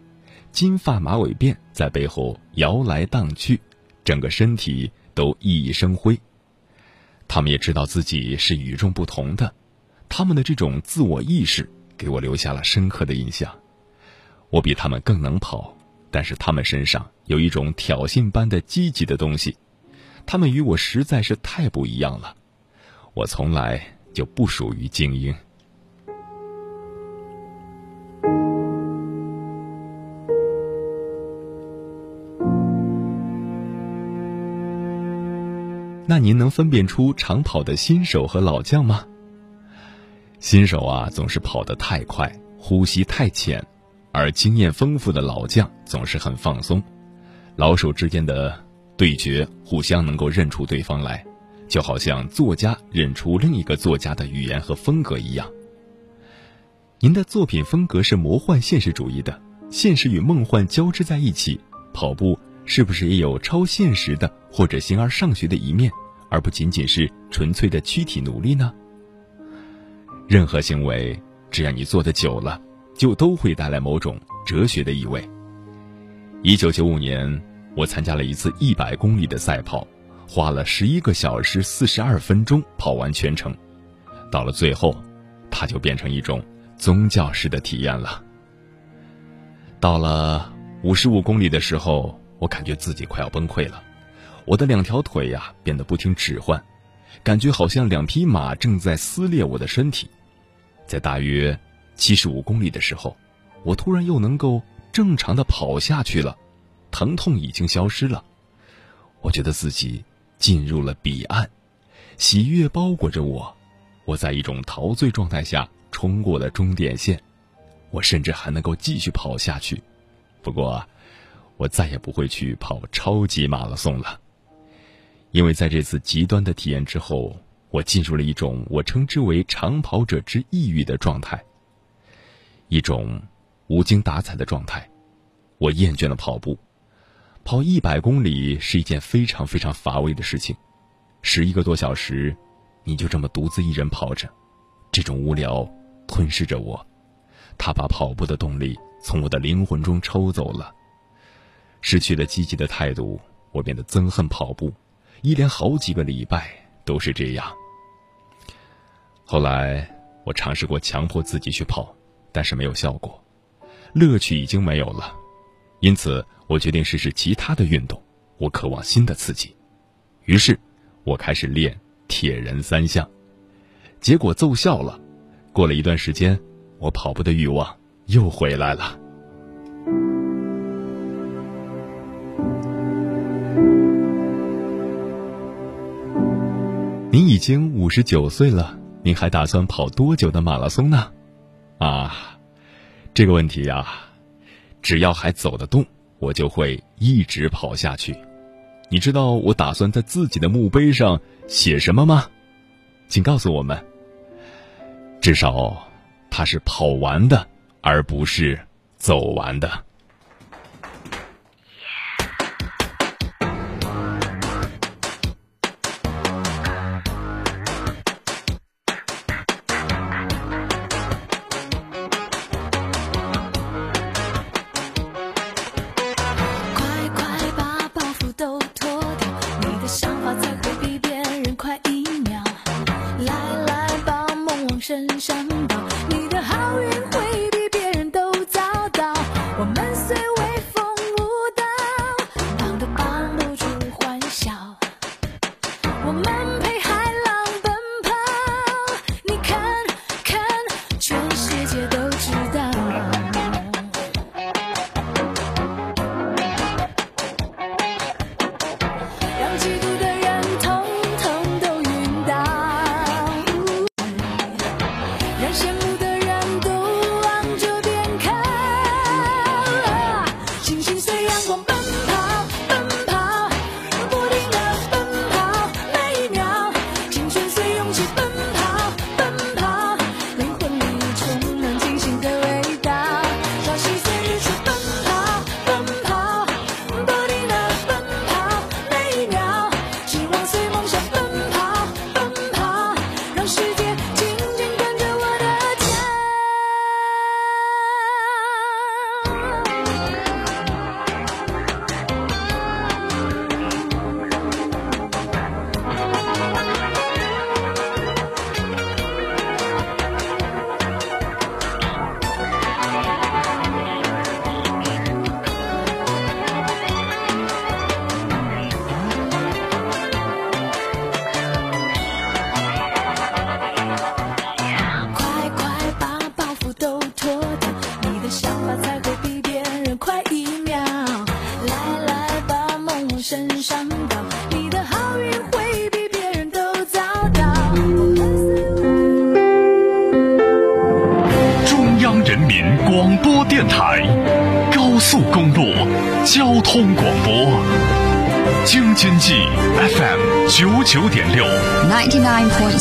金发马尾辫在背后摇来荡去。整个身体都熠熠生辉，他们也知道自己是与众不同的，他们的这种自我意识给我留下了深刻的印象。我比他们更能跑，但是他们身上有一种挑衅般的积极的东西，他们与我实在是太不一样了。我从来就不属于精英。那您能分辨出长跑的新手和老将吗？新手啊，总是跑得太快，呼吸太浅；而经验丰富的老将总是很放松。老手之间的对决，互相能够认出对方来，就好像作家认出另一个作家的语言和风格一样。您的作品风格是魔幻现实主义的，现实与梦幻交织在一起，跑步。是不是也有超现实的或者形而上学的一面，而不仅仅是纯粹的躯体努力呢？任何行为，只要你做的久了，就都会带来某种哲学的意味。一九九五年，我参加了一次一百公里的赛跑，花了十一个小时四十二分钟跑完全程。到了最后，它就变成一种宗教式的体验了。到了五十五公里的时候。我感觉自己快要崩溃了，我的两条腿呀变得不听使唤，感觉好像两匹马正在撕裂我的身体。在大约七十五公里的时候，我突然又能够正常的跑下去了，疼痛已经消失了。我觉得自己进入了彼岸，喜悦包裹着我，我在一种陶醉状态下冲过了终点线，我甚至还能够继续跑下去。不过。我再也不会去跑超级马拉松了，因为在这次极端的体验之后，我进入了一种我称之为“长跑者之抑郁”的状态，一种无精打采的状态。我厌倦了跑步，跑一百公里是一件非常非常乏味的事情，十一个多小时，你就这么独自一人跑着，这种无聊吞噬着我，他把跑步的动力从我的灵魂中抽走了。失去了积极的态度，我变得憎恨跑步，一连好几个礼拜都是这样。后来我尝试过强迫自己去跑，但是没有效果，乐趣已经没有了，因此我决定试试其他的运动。我渴望新的刺激，于是我开始练铁人三项，结果奏效了。过了一段时间，我跑步的欲望又回来了。您已经五十九岁了，您还打算跑多久的马拉松呢？啊，这个问题呀，只要还走得动，我就会一直跑下去。你知道我打算在自己的墓碑上写什么吗？请告诉我们。至少，他是跑完的，而不是走完的。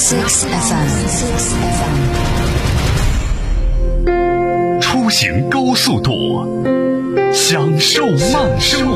Six FM，出行高速度，享受慢生活。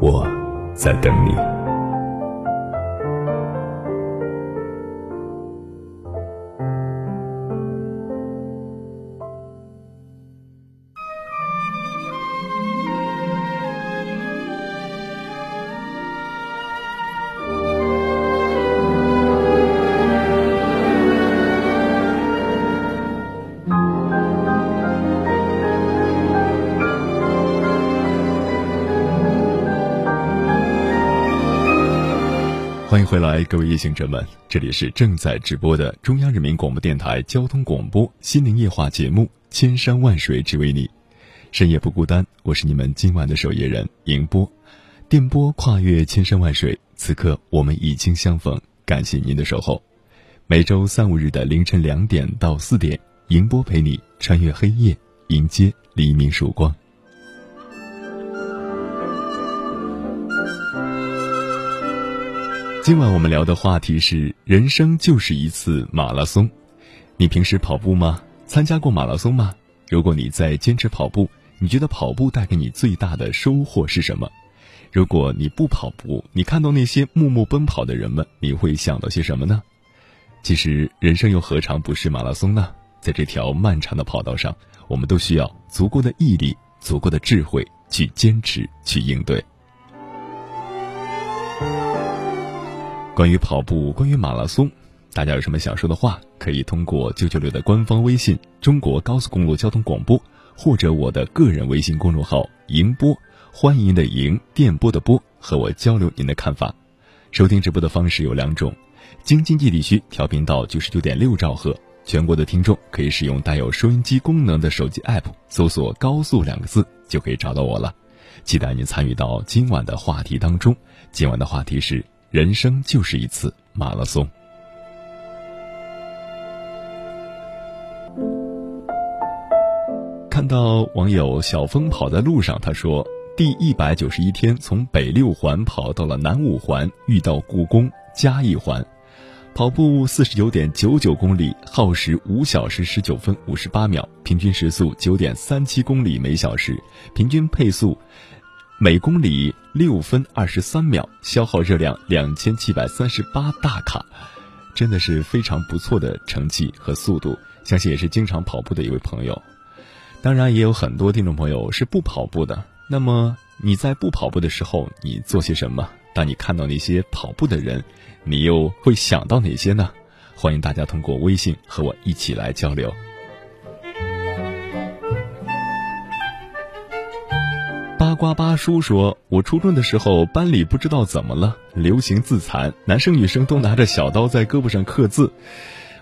我在等你。欢迎回来，各位夜行者们，这里是正在直播的中央人民广播电台交通广播心灵夜话节目《千山万水只为你》，深夜不孤单，我是你们今晚的守夜人迎波，电波跨越千山万水，此刻我们已经相逢，感谢您的守候。每周三五日的凌晨两点到四点，迎波陪你穿越黑夜，迎接黎明曙光。今晚我们聊的话题是：人生就是一次马拉松。你平时跑步吗？参加过马拉松吗？如果你在坚持跑步，你觉得跑步带给你最大的收获是什么？如果你不跑步，你看到那些默默奔跑的人们，你会想到些什么呢？其实，人生又何尝不是马拉松呢？在这条漫长的跑道上，我们都需要足够的毅力、足够的智慧去坚持、去应对。关于跑步，关于马拉松，大家有什么想说的话，可以通过九九六的官方微信“中国高速公路交通广播”，或者我的个人微信公众号“迎播”，欢迎的迎，电波的波，和我交流您的看法。收听直播的方式有两种：京津冀地区调频到九十九点六兆赫，全国的听众可以使用带有收音机功能的手机 app，搜索“高速”两个字就可以找到我了。期待您参与到今晚的话题当中。今晚的话题是。人生就是一次马拉松。看到网友小峰跑在路上，他说：“第一百九十一天，从北六环跑到了南五环，遇到故宫嘉义环，跑步四十九点九九公里，耗时五小时十九分五十八秒，平均时速九点三七公里每小时，平均配速。”每公里六分二十三秒，消耗热量两千七百三十八大卡，真的是非常不错的成绩和速度。相信也是经常跑步的一位朋友。当然，也有很多听众朋友是不跑步的。那么你在不跑步的时候，你做些什么？当你看到那些跑步的人，你又会想到哪些呢？欢迎大家通过微信和我一起来交流。瓜巴叔说：“我初中的时候，班里不知道怎么了，流行自残，男生女生都拿着小刀在胳膊上刻字。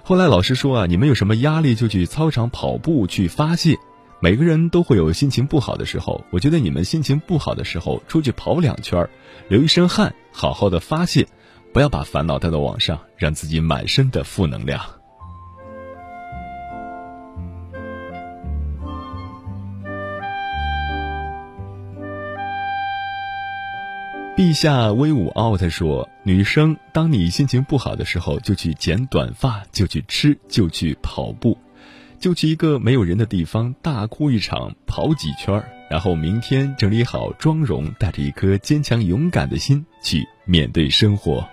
后来老师说啊，你们有什么压力就去操场跑步去发泄。每个人都会有心情不好的时候，我觉得你们心情不好的时候出去跑两圈，流一身汗，好好的发泄，不要把烦恼带到网上，让自己满身的负能量。”陛下威武奥特说：“女生，当你心情不好的时候，就去剪短发，就去吃，就去跑步，就去一个没有人的地方大哭一场，跑几圈然后明天整理好妆容，带着一颗坚强勇敢的心去面对生活。”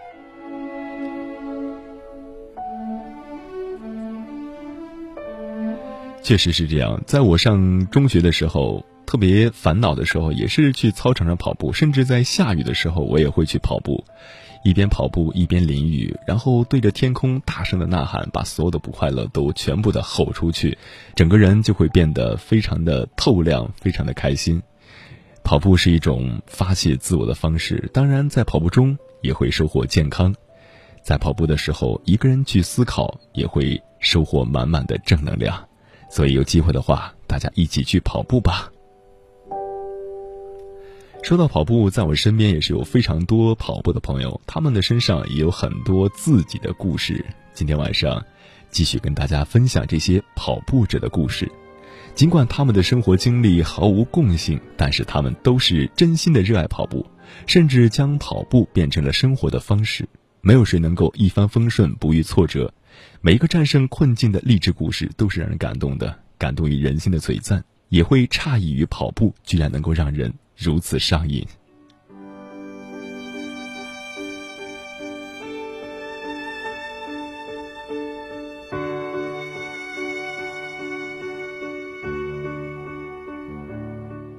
确实是这样，在我上中学的时候。特别烦恼的时候，也是去操场上跑步，甚至在下雨的时候，我也会去跑步，一边跑步一边淋雨，然后对着天空大声的呐喊，把所有的不快乐都全部的吼出去，整个人就会变得非常的透亮，非常的开心。跑步是一种发泄自我的方式，当然在跑步中也会收获健康，在跑步的时候，一个人去思考，也会收获满满的正能量。所以有机会的话，大家一起去跑步吧。说到跑步，在我身边也是有非常多跑步的朋友，他们的身上也有很多自己的故事。今天晚上，继续跟大家分享这些跑步者的故事。尽管他们的生活经历毫无共性，但是他们都是真心的热爱跑步，甚至将跑步变成了生活的方式。没有谁能够一帆风顺，不遇挫折。每一个战胜困境的励志故事都是让人感动的，感动于人心的璀璨，也会诧异于跑步居然能够让人。如此上瘾。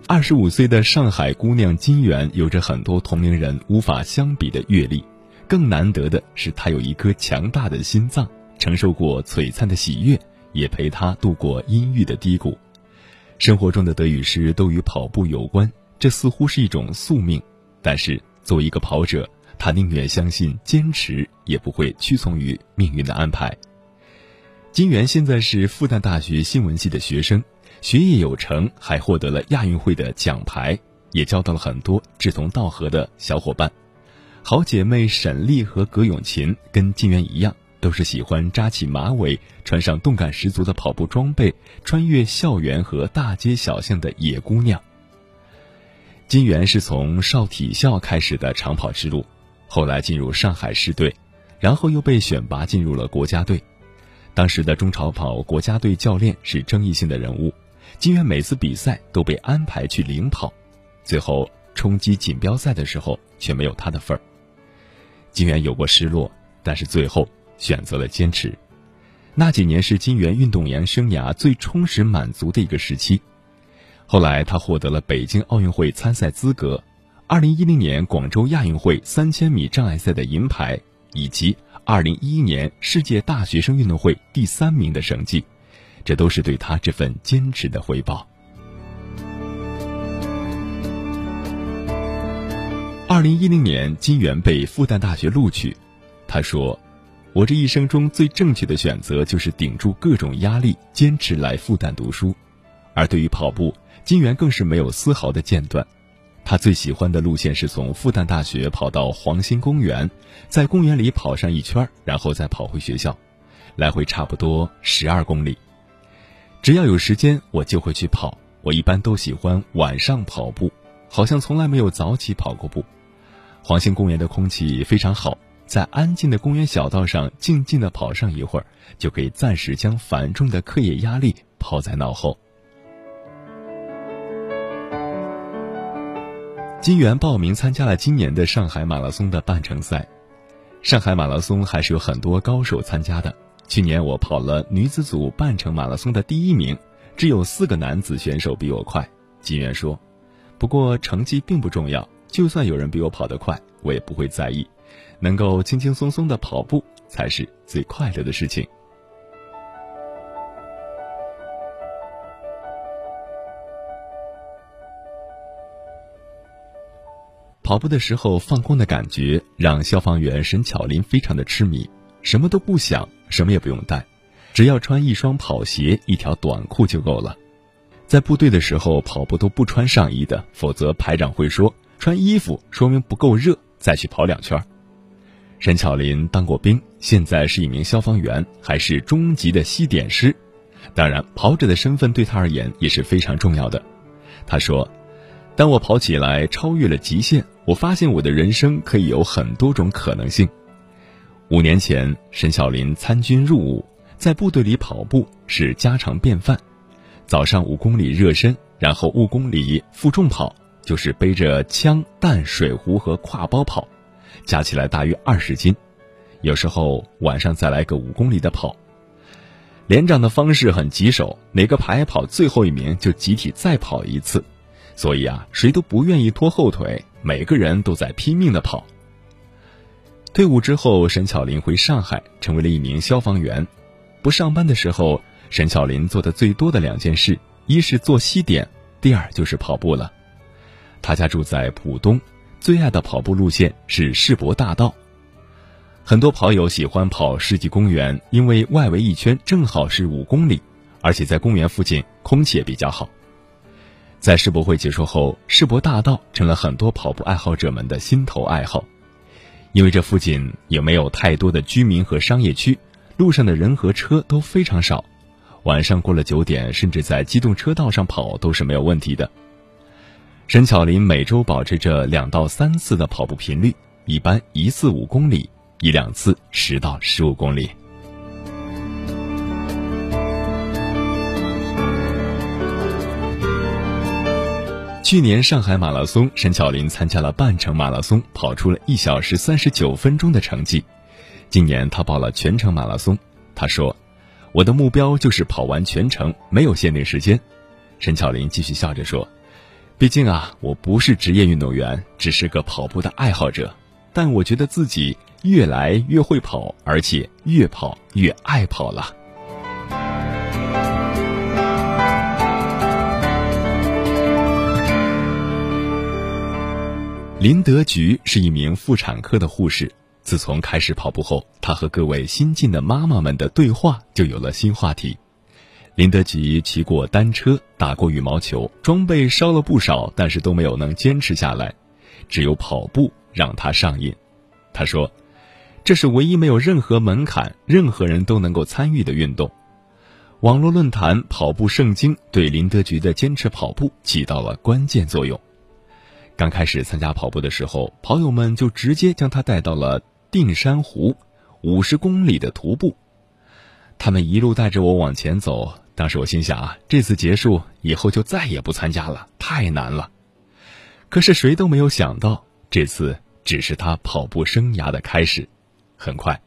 二十五岁的上海姑娘金媛，有着很多同龄人无法相比的阅历，更难得的是，她有一颗强大的心脏，承受过璀璨的喜悦，也陪她度过阴郁的低谷。生活中的得与失都与跑步有关。这似乎是一种宿命，但是作为一个跑者，他宁愿相信坚持，也不会屈从于命运的安排。金源现在是复旦大学新闻系的学生，学业有成，还获得了亚运会的奖牌，也交到了很多志同道合的小伙伴。好姐妹沈丽和葛永琴跟金源一样，都是喜欢扎起马尾，穿上动感十足的跑步装备，穿越校园和大街小巷的野姑娘。金源是从少体校开始的长跑之路，后来进入上海市队，然后又被选拔进入了国家队。当时的中长跑国家队教练是争议性的人物，金源每次比赛都被安排去领跑，最后冲击锦标赛的时候却没有他的份儿。金源有过失落，但是最后选择了坚持。那几年是金源运动员生涯最充实满足的一个时期。后来他获得了北京奥运会参赛资格，二零一零年广州亚运会三千米障碍赛的银牌，以及。二零一一年世界大学生运动会第三名的成绩，这都是对他这份坚持的回报。二零一零年，金元被复旦大学录取。他说：“我这一生中最正确的选择就是顶住各种压力，坚持来复旦读书。而对于跑步，金元更是没有丝毫的间断。”他最喜欢的路线是从复旦大学跑到黄兴公园，在公园里跑上一圈，然后再跑回学校，来回差不多十二公里。只要有时间，我就会去跑。我一般都喜欢晚上跑步，好像从来没有早起跑过步。黄兴公园的空气非常好，在安静的公园小道上静静的跑上一会儿，就可以暂时将繁重的课业压力抛在脑后。金源报名参加了今年的上海马拉松的半程赛。上海马拉松还是有很多高手参加的。去年我跑了女子组半程马拉松的第一名，只有四个男子选手比我快。金源说：“不过成绩并不重要，就算有人比我跑得快，我也不会在意。能够轻轻松松的跑步才是最快乐的事情。”跑步的时候放空的感觉，让消防员沈巧林非常的痴迷。什么都不想，什么也不用带，只要穿一双跑鞋、一条短裤就够了。在部队的时候，跑步都不穿上衣的，否则排长会说穿衣服说明不够热，再去跑两圈。沈巧林当过兵，现在是一名消防员，还是中级的西点师。当然，跑者的身份对他而言也是非常重要的。他说。当我跑起来超越了极限，我发现我的人生可以有很多种可能性。五年前，沈小林参军入伍，在部队里跑步是家常便饭。早上五公里热身，然后五公里负重跑，就是背着枪弹、水壶和挎包跑，加起来大约二十斤。有时候晚上再来个五公里的跑。连长的方式很棘手，哪个排跑最后一名就集体再跑一次。所以啊，谁都不愿意拖后腿，每个人都在拼命的跑。退伍之后，沈巧林回上海，成为了一名消防员。不上班的时候，沈巧林做的最多的两件事，一是做西点，第二就是跑步了。他家住在浦东，最爱的跑步路线是世博大道。很多跑友喜欢跑世纪公园，因为外围一圈正好是五公里，而且在公园附近空气也比较好。在世博会结束后，世博大道成了很多跑步爱好者们的心头爱好，因为这附近也没有太多的居民和商业区，路上的人和车都非常少。晚上过了九点，甚至在机动车道上跑都是没有问题的。沈巧林每周保持着两到三次的跑步频率，一般一次五公里，一两次十到十五公里。去年上海马拉松，沈巧林参加了半程马拉松，跑出了一小时三十九分钟的成绩。今年他报了全程马拉松。他说：“我的目标就是跑完全程，没有限定时间。”沈巧林继续笑着说：“毕竟啊，我不是职业运动员，只是个跑步的爱好者。但我觉得自己越来越会跑，而且越跑越爱跑了。”林德菊是一名妇产科的护士。自从开始跑步后，她和各位新进的妈妈们的对话就有了新话题。林德菊骑过单车，打过羽毛球，装备烧了不少，但是都没有能坚持下来。只有跑步让她上瘾。她说：“这是唯一没有任何门槛、任何人都能够参与的运动。”网络论坛“跑步圣经”对林德菊的坚持跑步起到了关键作用。刚开始参加跑步的时候，跑友们就直接将他带到了定山湖，五十公里的徒步。他们一路带着我往前走，当时我心想啊，这次结束以后就再也不参加了，太难了。可是谁都没有想到，这次只是他跑步生涯的开始。很快，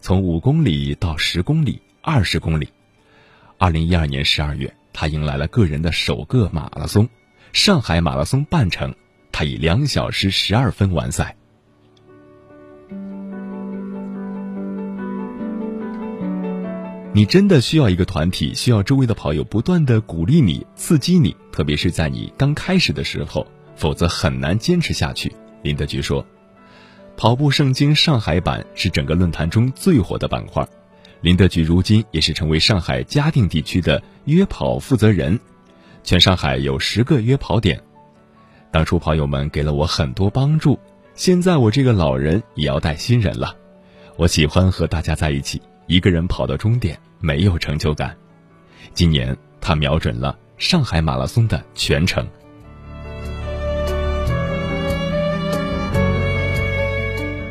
从五公里到十公里、二十公里。二零一二年十二月，他迎来了个人的首个马拉松——上海马拉松半程。他以两小时十二分完赛。你真的需要一个团体，需要周围的跑友不断的鼓励你、刺激你，特别是在你刚开始的时候，否则很难坚持下去。林德菊说：“跑步圣经上海版是整个论坛中最火的板块。林德菊如今也是成为上海嘉定地区的约跑负责人，全上海有十个约跑点。”当初跑友们给了我很多帮助，现在我这个老人也要带新人了。我喜欢和大家在一起，一个人跑到终点没有成就感。今年他瞄准了上海马拉松的全程。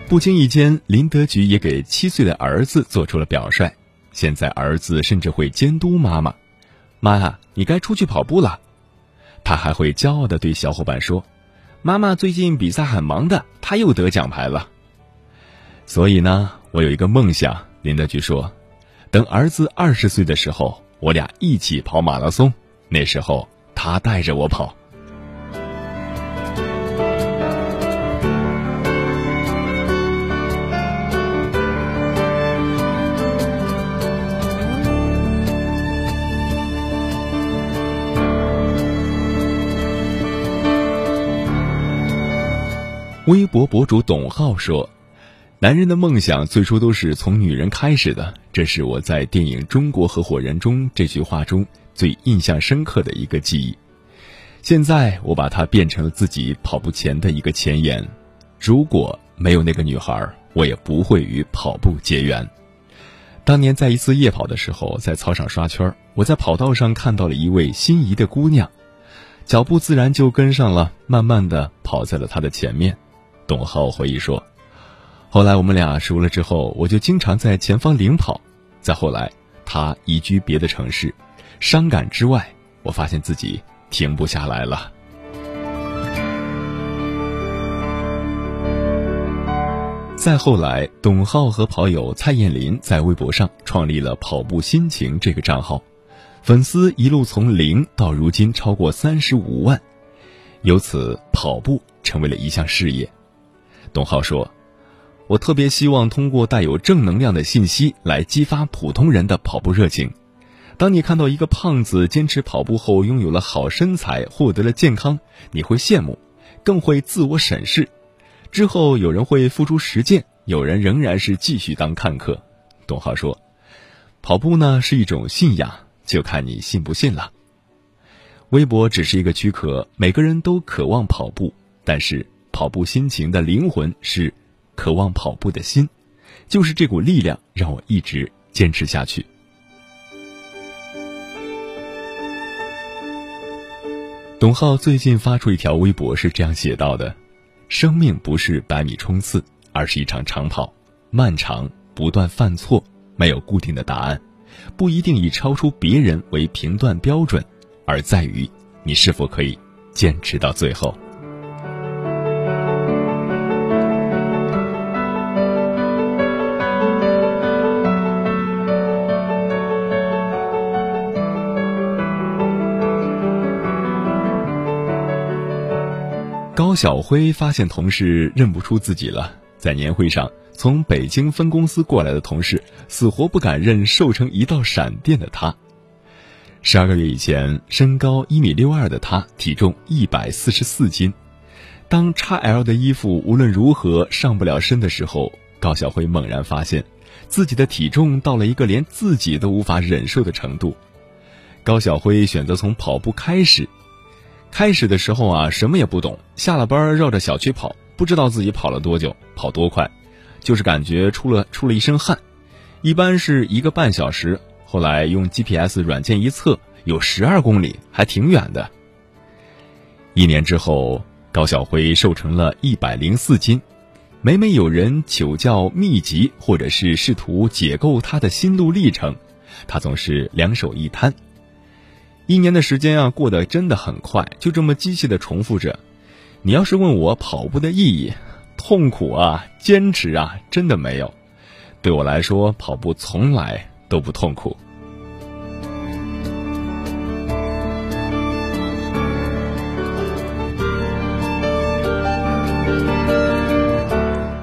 不经意间，林德菊也给七岁的儿子做出了表率。现在儿子甚至会监督妈妈：“妈呀，你该出去跑步了。”他还会骄傲的对小伙伴说：“妈妈最近比赛很忙的，他又得奖牌了。”所以呢，我有一个梦想。林德菊说：“等儿子二十岁的时候，我俩一起跑马拉松，那时候他带着我跑。”微博博主董浩说：“男人的梦想最初都是从女人开始的，这是我在电影《中国合伙人》中这句话中最印象深刻的一个记忆。现在我把它变成了自己跑步前的一个前言：如果没有那个女孩，我也不会与跑步结缘。当年在一次夜跑的时候，在操场刷圈，我在跑道上看到了一位心仪的姑娘，脚步自然就跟上了，慢慢的跑在了她的前面。”董浩回忆说：“后来我们俩熟了之后，我就经常在前方领跑。再后来，他移居别的城市，伤感之外，我发现自己停不下来了。”再后来，董浩和跑友蔡艳林在微博上创立了“跑步心情”这个账号，粉丝一路从零到如今超过三十五万，由此跑步成为了一项事业。董浩说：“我特别希望通过带有正能量的信息来激发普通人的跑步热情。当你看到一个胖子坚持跑步后拥有了好身材，获得了健康，你会羡慕，更会自我审视。之后有人会付出实践，有人仍然是继续当看客。”董浩说：“跑步呢是一种信仰，就看你信不信了。微博只是一个躯壳，每个人都渴望跑步，但是。”跑步心情的灵魂是渴望跑步的心，就是这股力量让我一直坚持下去。董浩最近发出一条微博，是这样写到的：“生命不是百米冲刺，而是一场长跑，漫长，不断犯错，没有固定的答案，不一定以超出别人为评断标准，而在于你是否可以坚持到最后。”高晓辉发现同事认不出自己了，在年会上，从北京分公司过来的同事死活不敢认瘦成一道闪电的他。十二个月以前，身高一米六二的他，体重一百四十四斤。当 XL 的衣服无论如何上不了身的时候，高晓辉猛然发现，自己的体重到了一个连自己都无法忍受的程度。高晓辉选择从跑步开始。开始的时候啊，什么也不懂，下了班绕着小区跑，不知道自己跑了多久，跑多快，就是感觉出了出了一身汗，一般是一个半小时。后来用 GPS 软件一测，有十二公里，还挺远的。一年之后，高晓辉瘦成了一百零四斤。每每有人求教秘籍，或者是试图解构他的心路历程，他总是两手一摊。一年的时间啊，过得真的很快，就这么机械的重复着。你要是问我跑步的意义，痛苦啊，坚持啊，真的没有。对我来说，跑步从来都不痛苦。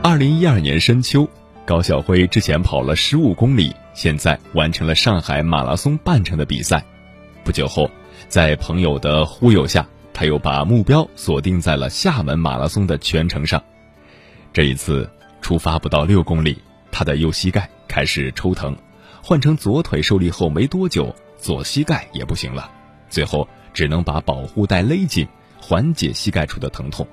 二零一二年深秋，高晓辉之前跑了十五公里，现在完成了上海马拉松半程的比赛。不久后，在朋友的忽悠下，他又把目标锁定在了厦门马拉松的全程上。这一次出发不到六公里，他的右膝盖开始抽疼，换成左腿受力后没多久，左膝盖也不行了，最后只能把保护带勒紧，缓解膝盖处的疼痛。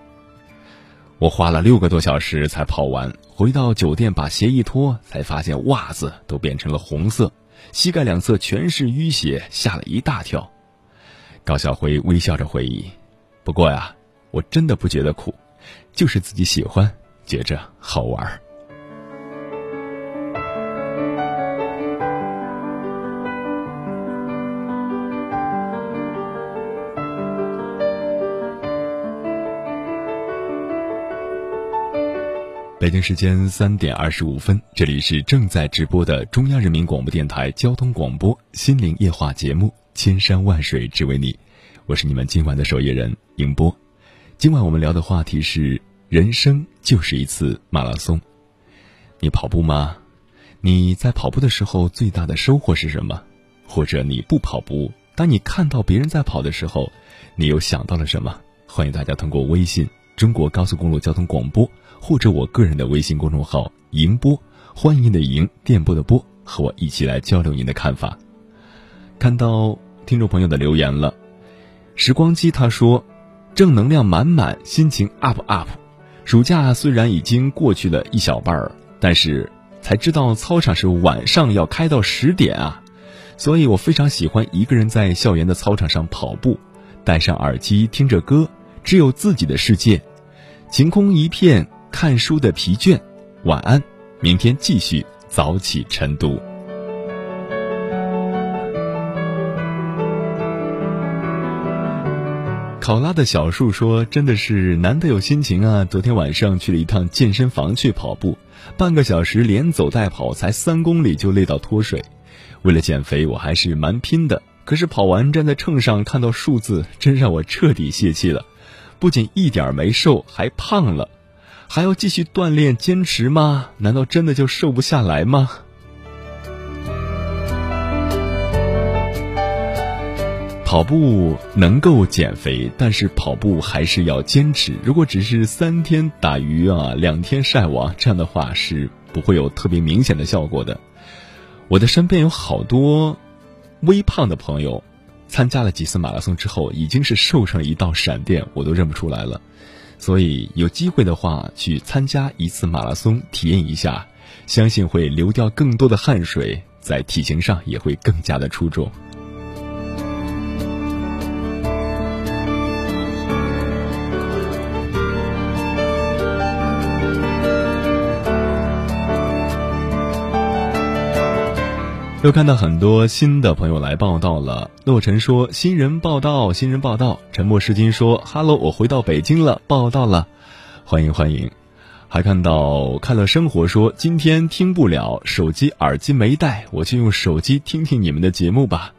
我花了六个多小时才跑完，回到酒店把鞋一脱，才发现袜子都变成了红色，膝盖两侧全是淤血，吓了一大跳。高晓辉微笑着回忆：“不过呀，我真的不觉得苦，就是自己喜欢，觉着好玩。”北京时间三点二十五分，这里是正在直播的中央人民广播电台交通广播《心灵夜话》节目《千山万水只为你》，我是你们今晚的守夜人迎波。今晚我们聊的话题是：人生就是一次马拉松。你跑步吗？你在跑步的时候最大的收获是什么？或者你不跑步，当你看到别人在跑的时候，你又想到了什么？欢迎大家通过微信中国高速公路交通广播。或者我个人的微信公众号“迎波”，欢迎的迎，电波的波，和我一起来交流您的看法。看到听众朋友的留言了，时光机他说，正能量满满，心情 up up。暑假虽然已经过去了一小半儿，但是才知道操场是晚上要开到十点啊，所以我非常喜欢一个人在校园的操场上跑步，戴上耳机听着歌，只有自己的世界，晴空一片。看书的疲倦，晚安，明天继续早起晨读。考拉的小树说：“真的是难得有心情啊！昨天晚上去了一趟健身房去跑步，半个小时连走带跑，才三公里就累到脱水。为了减肥，我还是蛮拼的。可是跑完站在秤上看到数字，真让我彻底泄气了。不仅一点没瘦，还胖了。”还要继续锻炼坚持吗？难道真的就瘦不下来吗？跑步能够减肥，但是跑步还是要坚持。如果只是三天打鱼啊，两天晒网，这样的话是不会有特别明显的效果的。我的身边有好多微胖的朋友，参加了几次马拉松之后，已经是瘦成一道闪电，我都认不出来了。所以有机会的话，去参加一次马拉松，体验一下，相信会流掉更多的汗水，在体型上也会更加的出众。又看到很多新的朋友来报道了。洛尘说：“新人报道，新人报道。”沉默是金说哈喽，我回到北京了，报道了，欢迎欢迎。”还看到快乐生活说：“今天听不了，手机耳机没带，我就用手机听听你们的节目吧。”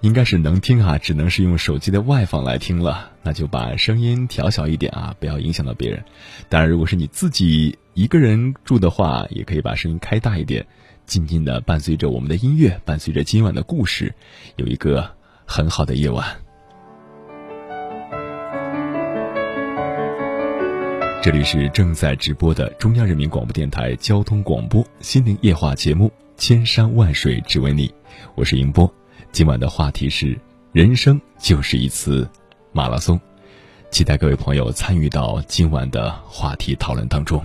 应该是能听啊，只能是用手机的外放来听了。那就把声音调小一点啊，不要影响到别人。当然，如果是你自己一个人住的话，也可以把声音开大一点。静静的伴随着我们的音乐，伴随着今晚的故事，有一个很好的夜晚。这里是正在直播的中央人民广播电台交通广播心灵夜话节目《千山万水只为你》，我是迎波。今晚的话题是：人生就是一次马拉松，期待各位朋友参与到今晚的话题讨论当中。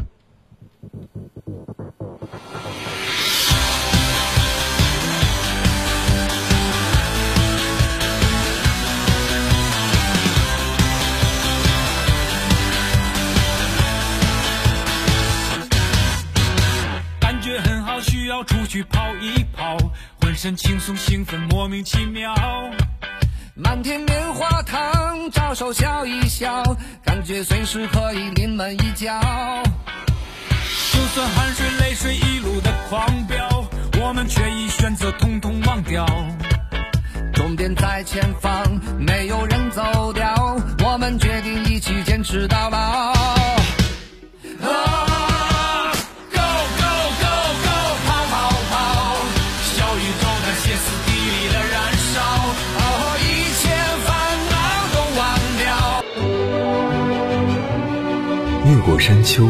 感觉很好需要出去跑一跑浑身轻松兴奋莫名其妙满天棉花糖招手笑一笑感觉随时可以临门一脚。就算汗水泪水一路的狂飙，我们却已选择统统忘掉。终点在前方，没有人走掉，我们决定一起坚持到老。越过山丘，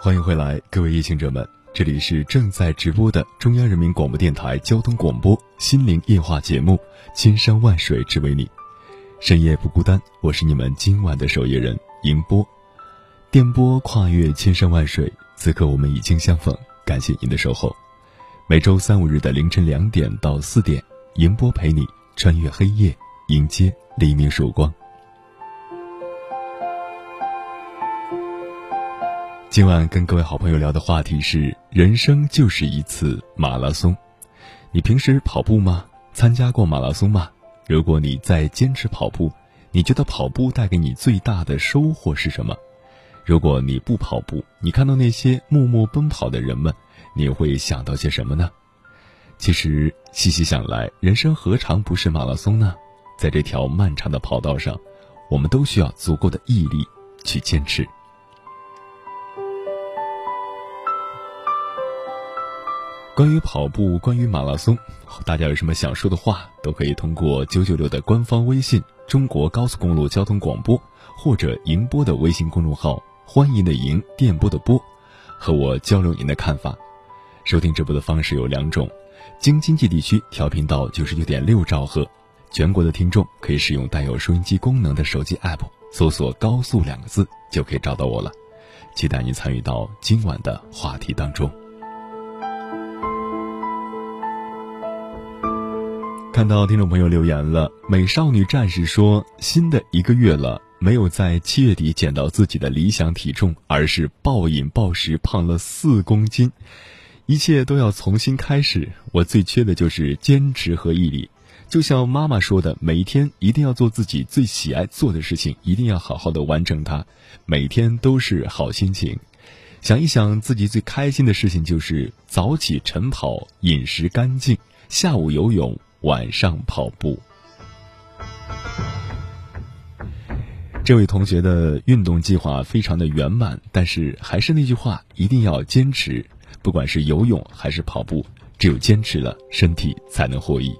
欢迎回来，各位夜行者们，这里是正在直播的中央人民广播电台交通广播心灵夜话节目《千山万水只为你》，深夜不孤单，我是你们今晚的守夜人迎波，电波跨越千山万水，此刻我们已经相逢，感谢您的守候。每周三五日的凌晨两点到四点，迎波陪你穿越黑夜，迎接黎明曙光。今晚跟各位好朋友聊的话题是：人生就是一次马拉松。你平时跑步吗？参加过马拉松吗？如果你在坚持跑步，你觉得跑步带给你最大的收获是什么？如果你不跑步，你看到那些默默奔跑的人们，你会想到些什么呢？其实细细想来，人生何尝不是马拉松呢？在这条漫长的跑道上，我们都需要足够的毅力去坚持。关于跑步，关于马拉松，大家有什么想说的话，都可以通过九九六的官方微信“中国高速公路交通广播”或者迎播的微信公众号“欢迎的迎电波的播”，和我交流您的看法。收听直播的方式有两种：京津冀地区调频到九十九点六兆赫，全国的听众可以使用带有收音机功能的手机 app，搜索“高速”两个字就可以找到我了。期待您参与到今晚的话题当中。看到听众朋友留言了，美少女战士说：“新的一个月了，没有在七月底减到自己的理想体重，而是暴饮暴食胖了四公斤，一切都要重新开始。我最缺的就是坚持和毅力。就像妈妈说的，每一天一定要做自己最喜爱做的事情，一定要好好的完成它，每天都是好心情。想一想自己最开心的事情，就是早起晨跑，饮食干净，下午游泳。”晚上跑步，这位同学的运动计划非常的圆满，但是还是那句话，一定要坚持。不管是游泳还是跑步，只有坚持了，身体才能获益。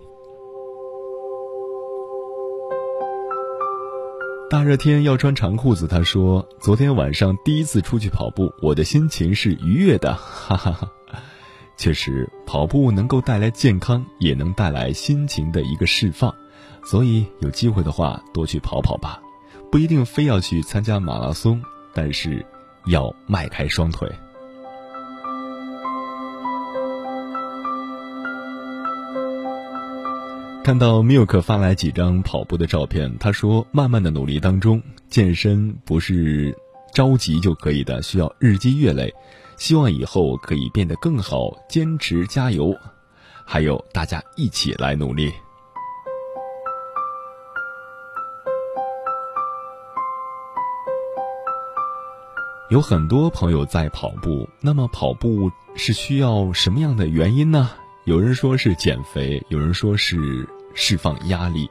大热天要穿长裤子，他说：“昨天晚上第一次出去跑步，我的心情是愉悦的。”哈哈哈。确实，跑步能够带来健康，也能带来心情的一个释放，所以有机会的话多去跑跑吧，不一定非要去参加马拉松，但是要迈开双腿。看到 Milk 发来几张跑步的照片，他说：“慢慢的努力当中，健身不是着急就可以的，需要日积月累。”希望以后可以变得更好，坚持加油，还有大家一起来努力。有很多朋友在跑步，那么跑步是需要什么样的原因呢？有人说是减肥，有人说是释放压力。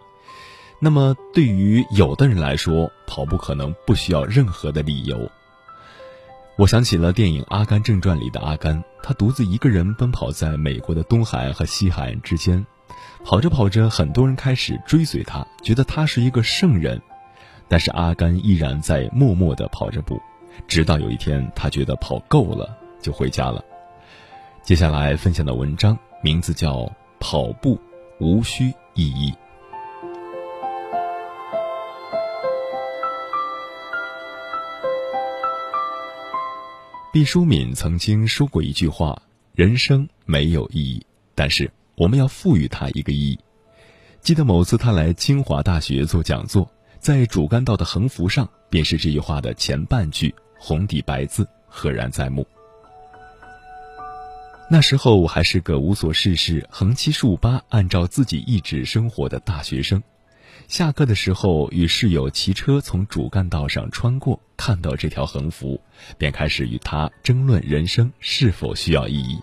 那么对于有的人来说，跑步可能不需要任何的理由。我想起了电影《阿甘正传》里的阿甘，他独自一个人奔跑在美国的东海岸和西海岸之间，跑着跑着，很多人开始追随他，觉得他是一个圣人。但是阿甘依然在默默地跑着步，直到有一天，他觉得跑够了，就回家了。接下来分享的文章名字叫《跑步无需意义》。毕淑敏曾经说过一句话：“人生没有意义，但是我们要赋予它一个意义。”记得某次他来清华大学做讲座，在主干道的横幅上便是这句话的前半句，红底白字，赫然在目。那时候我还是个无所事事、横七竖八按照自己意志生活的大学生。下课的时候，与室友骑车从主干道上穿过，看到这条横幅，便开始与他争论人生是否需要意义。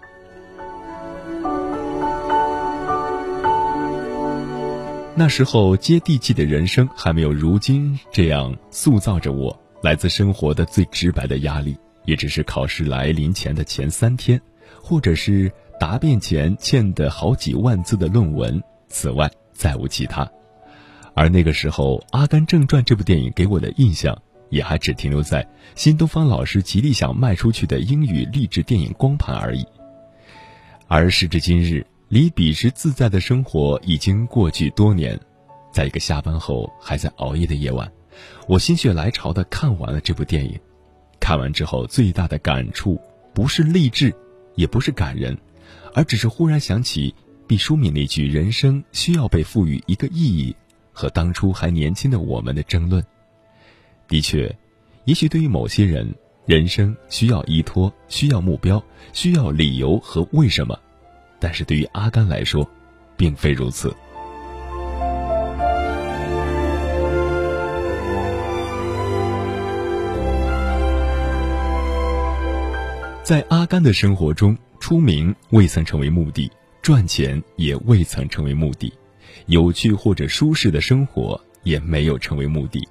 那时候接地气的人生还没有如今这样塑造着我。来自生活的最直白的压力，也只是考试来临前的前三天，或者是答辩前欠的好几万字的论文。此外，再无其他。而那个时候，《阿甘正传》这部电影给我的印象，也还只停留在新东方老师极力想卖出去的英语励志电影光盘而已。而时至今日，离彼时自在的生活已经过去多年，在一个下班后还在熬夜的夜晚，我心血来潮的看完了这部电影。看完之后，最大的感触不是励志，也不是感人，而只是忽然想起毕淑敏那句“人生需要被赋予一个意义”。和当初还年轻的我们的争论，的确，也许对于某些人，人生需要依托，需要目标，需要理由和为什么，但是对于阿甘来说，并非如此。在阿甘的生活中，出名未曾成为目的，赚钱也未曾成为目的。有趣或者舒适的生活也没有成为目的，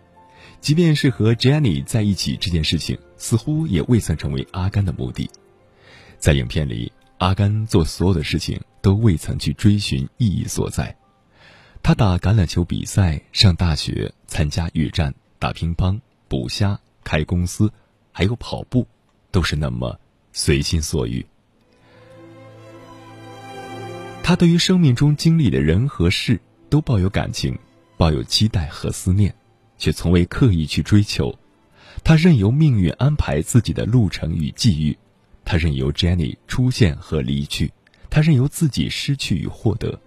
即便是和 Jenny 在一起这件事情，似乎也未曾成为阿甘的目的。在影片里，阿甘做所有的事情都未曾去追寻意义所在。他打橄榄球比赛、上大学、参加预战、打乒乓、捕虾、开公司，还有跑步，都是那么随心所欲。他对于生命中经历的人和事都抱有感情，抱有期待和思念，却从未刻意去追求。他任由命运安排自己的路程与际遇，他任由 Jenny 出现和离去，他任由自己失去与获得，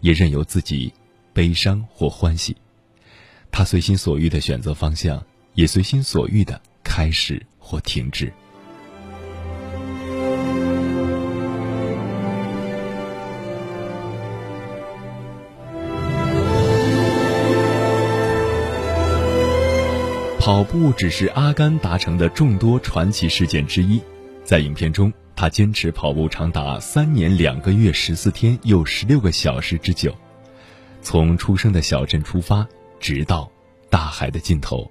也任由自己悲伤或欢喜。他随心所欲的选择方向，也随心所欲的开始或停止。跑步只是阿甘达成的众多传奇事件之一。在影片中，他坚持跑步长达三年两个月十四天又十六个小时之久，从出生的小镇出发，直到大海的尽头。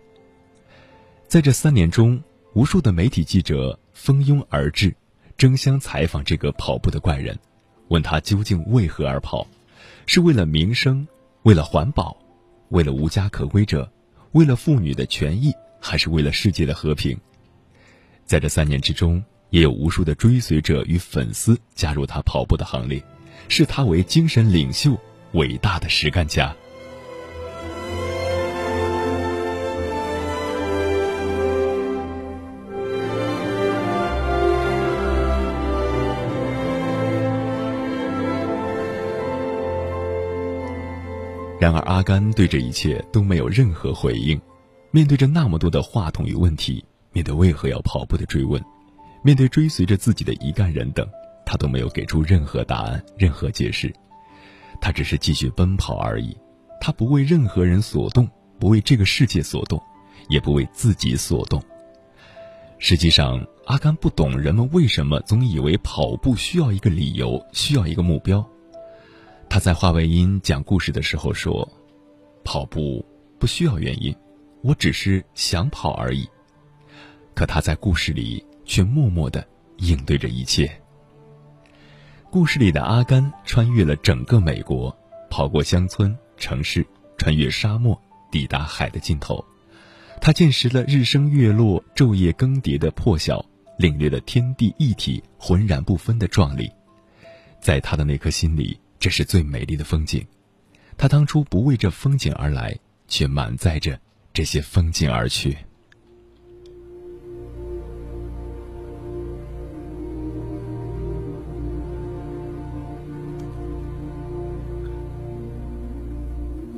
在这三年中，无数的媒体记者蜂拥而至，争相采访这个跑步的怪人，问他究竟为何而跑？是为了名声？为了环保？为了无家可归者？为了妇女的权益，还是为了世界的和平？在这三年之中，也有无数的追随者与粉丝加入他跑步的行列，视他为精神领袖、伟大的实干家。然而，阿甘对这一切都没有任何回应。面对着那么多的话筒与问题，面对为何要跑步的追问，面对追随着自己的一干人等，他都没有给出任何答案、任何解释。他只是继续奔跑而已。他不为任何人所动，不为这个世界所动，也不为自己所动。实际上，阿甘不懂人们为什么总以为跑步需要一个理由，需要一个目标。他在华为音讲故事的时候说：“跑步不需要原因，我只是想跑而已。”可他在故事里却默默的应对着一切。故事里的阿甘穿越了整个美国，跑过乡村、城市，穿越沙漠，抵达海的尽头。他见识了日升月落、昼夜更迭的破晓，领略了天地一体、浑然不分的壮丽。在他的那颗心里，这是最美丽的风景。他当初不为这风景而来，却满载着这些风景而去。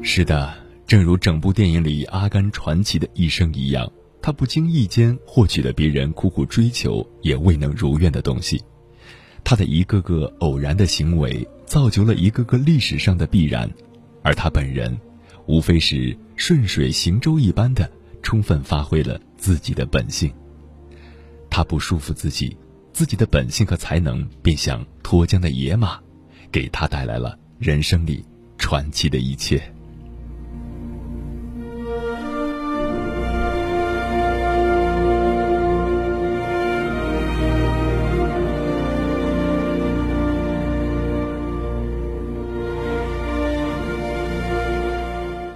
是的，正如整部电影里阿甘传奇的一生一样，他不经意间获取了别人苦苦追求也未能如愿的东西。他的一个个偶然的行为，造就了一个个历史上的必然，而他本人，无非是顺水行舟一般的，充分发挥了自己的本性。他不束缚自己，自己的本性和才能便像脱缰的野马，给他带来了人生里传奇的一切。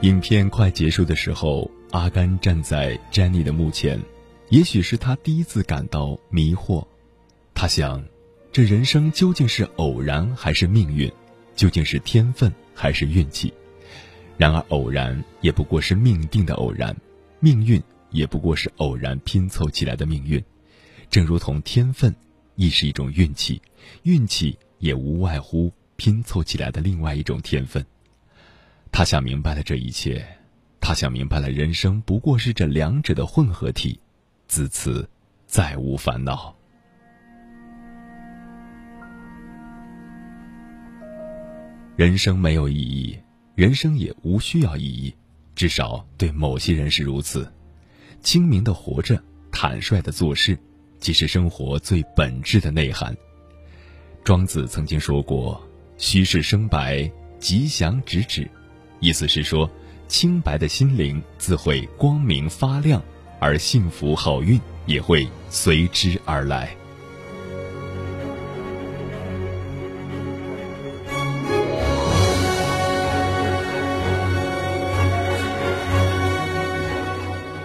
影片快结束的时候，阿甘站在詹妮的墓前，也许是他第一次感到迷惑。他想，这人生究竟是偶然还是命运？究竟是天分还是运气？然而，偶然也不过是命定的偶然，命运也不过是偶然拼凑起来的命运。正如同天分，亦是一种运气，运气也无外乎拼凑起来的另外一种天分。他想明白了这一切，他想明白了人生不过是这两者的混合体，自此再无烦恼。人生没有意义，人生也无需要意义，至少对某些人是如此。清明的活着，坦率的做事，即是生活最本质的内涵。庄子曾经说过：“虚室生白，吉祥直指。”意思是说，清白的心灵自会光明发亮，而幸福好运也会随之而来。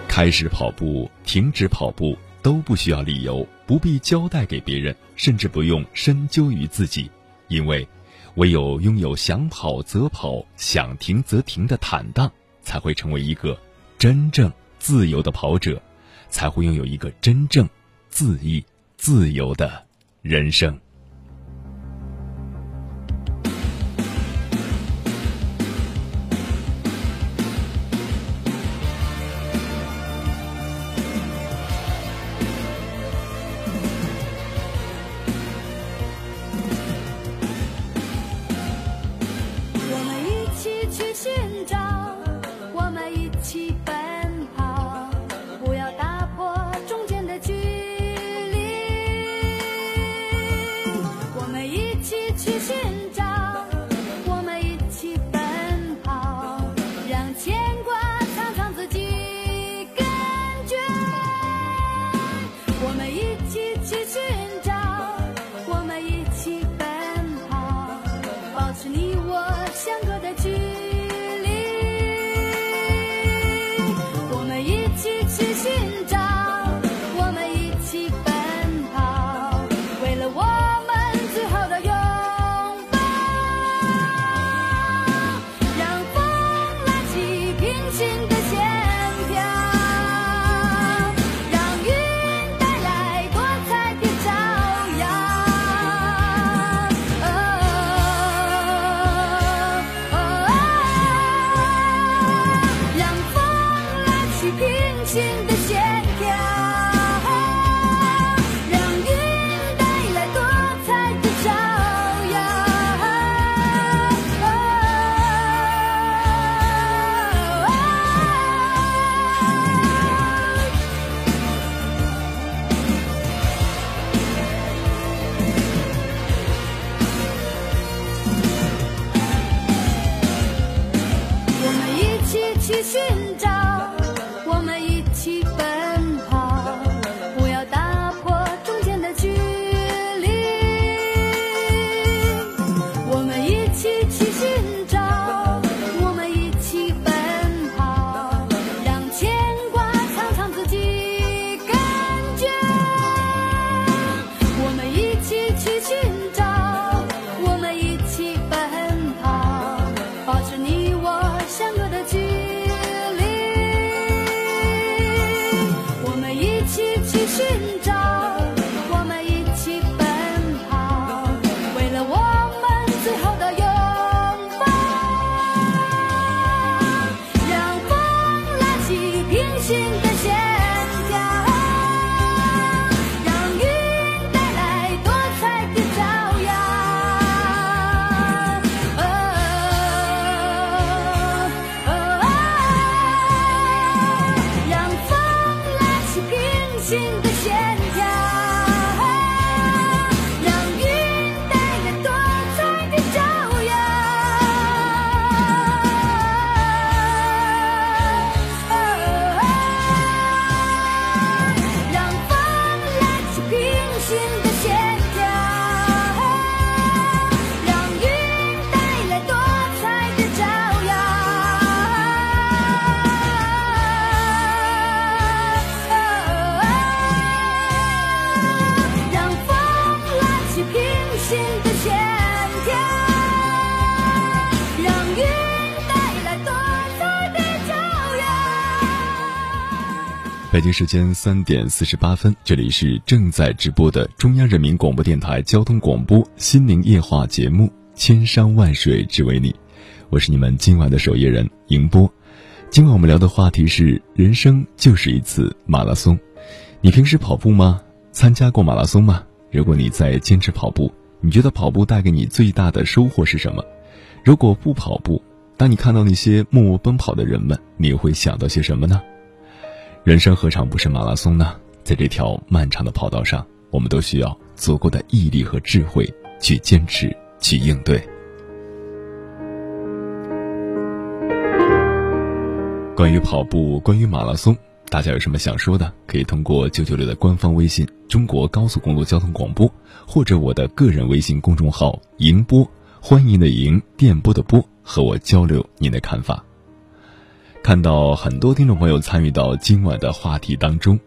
开始跑步、停止跑步都不需要理由，不必交代给别人，甚至不用深究于自己，因为。唯有拥有想跑则跑、想停则停的坦荡，才会成为一个真正自由的跑者，才会拥有一个真正自意、自由的人生。北京时间三点四十八分，这里是正在直播的中央人民广播电台交通广播心灵夜话节目《千山万水只为你》，我是你们今晚的守夜人迎波。今晚我们聊的话题是：人生就是一次马拉松。你平时跑步吗？参加过马拉松吗？如果你在坚持跑步，你觉得跑步带给你最大的收获是什么？如果不跑步，当你看到那些默默奔跑的人们，你会想到些什么呢？人生何尝不是马拉松呢？在这条漫长的跑道上，我们都需要足够的毅力和智慧去坚持、去应对。关于跑步，关于马拉松，大家有什么想说的？可以通过九九六的官方微信“中国高速公路交通广播”，或者我的个人微信公众号“迎波”，欢迎的迎，电波的波，和我交流您的看法。看到很多听众朋友参与到今晚的话题当中，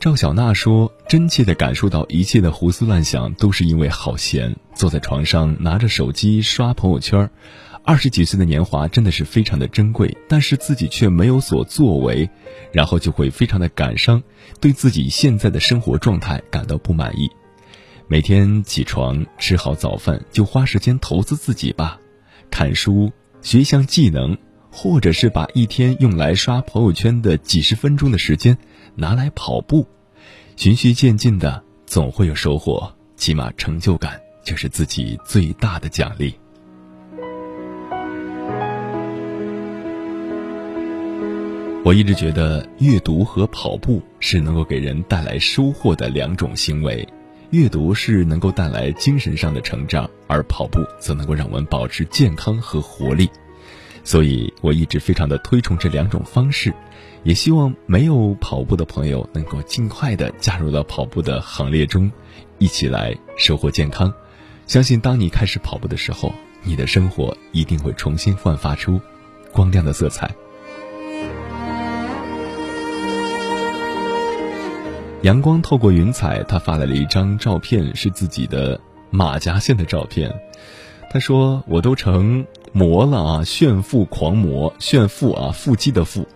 赵小娜说：“真切的感受到一切的胡思乱想都是因为好闲，坐在床上拿着手机刷朋友圈。二十几岁的年华真的是非常的珍贵，但是自己却没有所作为，然后就会非常的感伤，对自己现在的生活状态感到不满意。每天起床吃好早饭，就花时间投资自己吧，看书学一项技能。”或者是把一天用来刷朋友圈的几十分钟的时间拿来跑步，循序渐进的总会有收获，起码成就感就是自己最大的奖励。我一直觉得阅读和跑步是能够给人带来收获的两种行为，阅读是能够带来精神上的成长，而跑步则能够让我们保持健康和活力。所以，我一直非常的推崇这两种方式，也希望没有跑步的朋友能够尽快的加入到跑步的行列中，一起来收获健康。相信当你开始跑步的时候，你的生活一定会重新焕发出光亮的色彩。阳光透过云彩，他发来了一张照片，是自己的马甲线的照片。他说：“我都成。”魔了啊！炫富狂魔，炫富啊！腹肌的腹，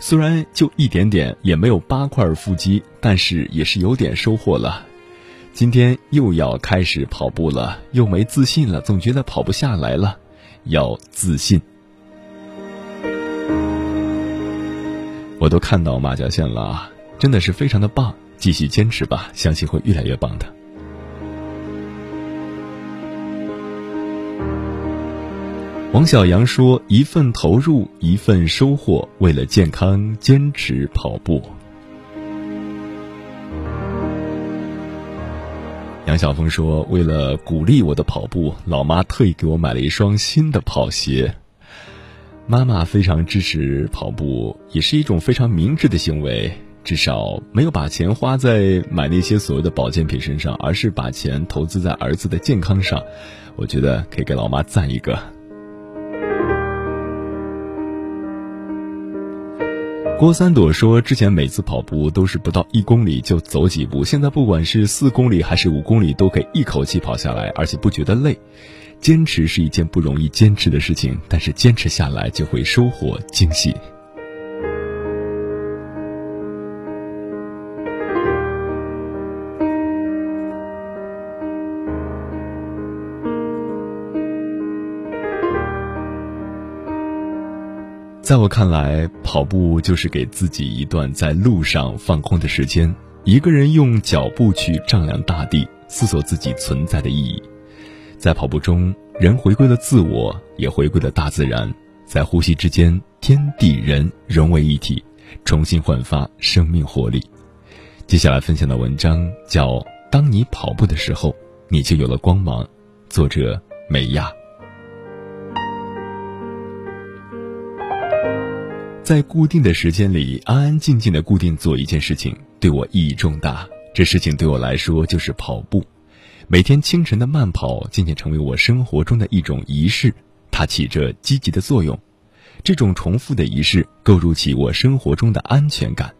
虽然就一点点，也没有八块腹肌，但是也是有点收获了。今天又要开始跑步了，又没自信了，总觉得跑不下来了，要自信。我都看到马甲线了啊，真的是非常的棒，继续坚持吧，相信会越来越棒的。王小阳说：“一份投入，一份收获。为了健康，坚持跑步。”杨晓峰说：“为了鼓励我的跑步，老妈特意给我买了一双新的跑鞋。妈妈非常支持跑步，也是一种非常明智的行为。至少没有把钱花在买那些所谓的保健品身上，而是把钱投资在儿子的健康上。我觉得可以给老妈赞一个。”郭三朵说：“之前每次跑步都是不到一公里就走几步，现在不管是四公里还是五公里，都可以一口气跑下来，而且不觉得累。坚持是一件不容易坚持的事情，但是坚持下来就会收获惊喜。”在我看来，跑步就是给自己一段在路上放空的时间，一个人用脚步去丈量大地，思索自己存在的意义。在跑步中，人回归了自我，也回归了大自然，在呼吸之间，天地人融为一体，重新焕发生命活力。接下来分享的文章叫《当你跑步的时候，你就有了光芒》，作者美亚。在固定的时间里，安安静静的固定做一件事情，对我意义重大。这事情对我来说就是跑步。每天清晨的慢跑渐渐成为我生活中的一种仪式，它起着积极的作用。这种重复的仪式构筑起我生活中的安全感。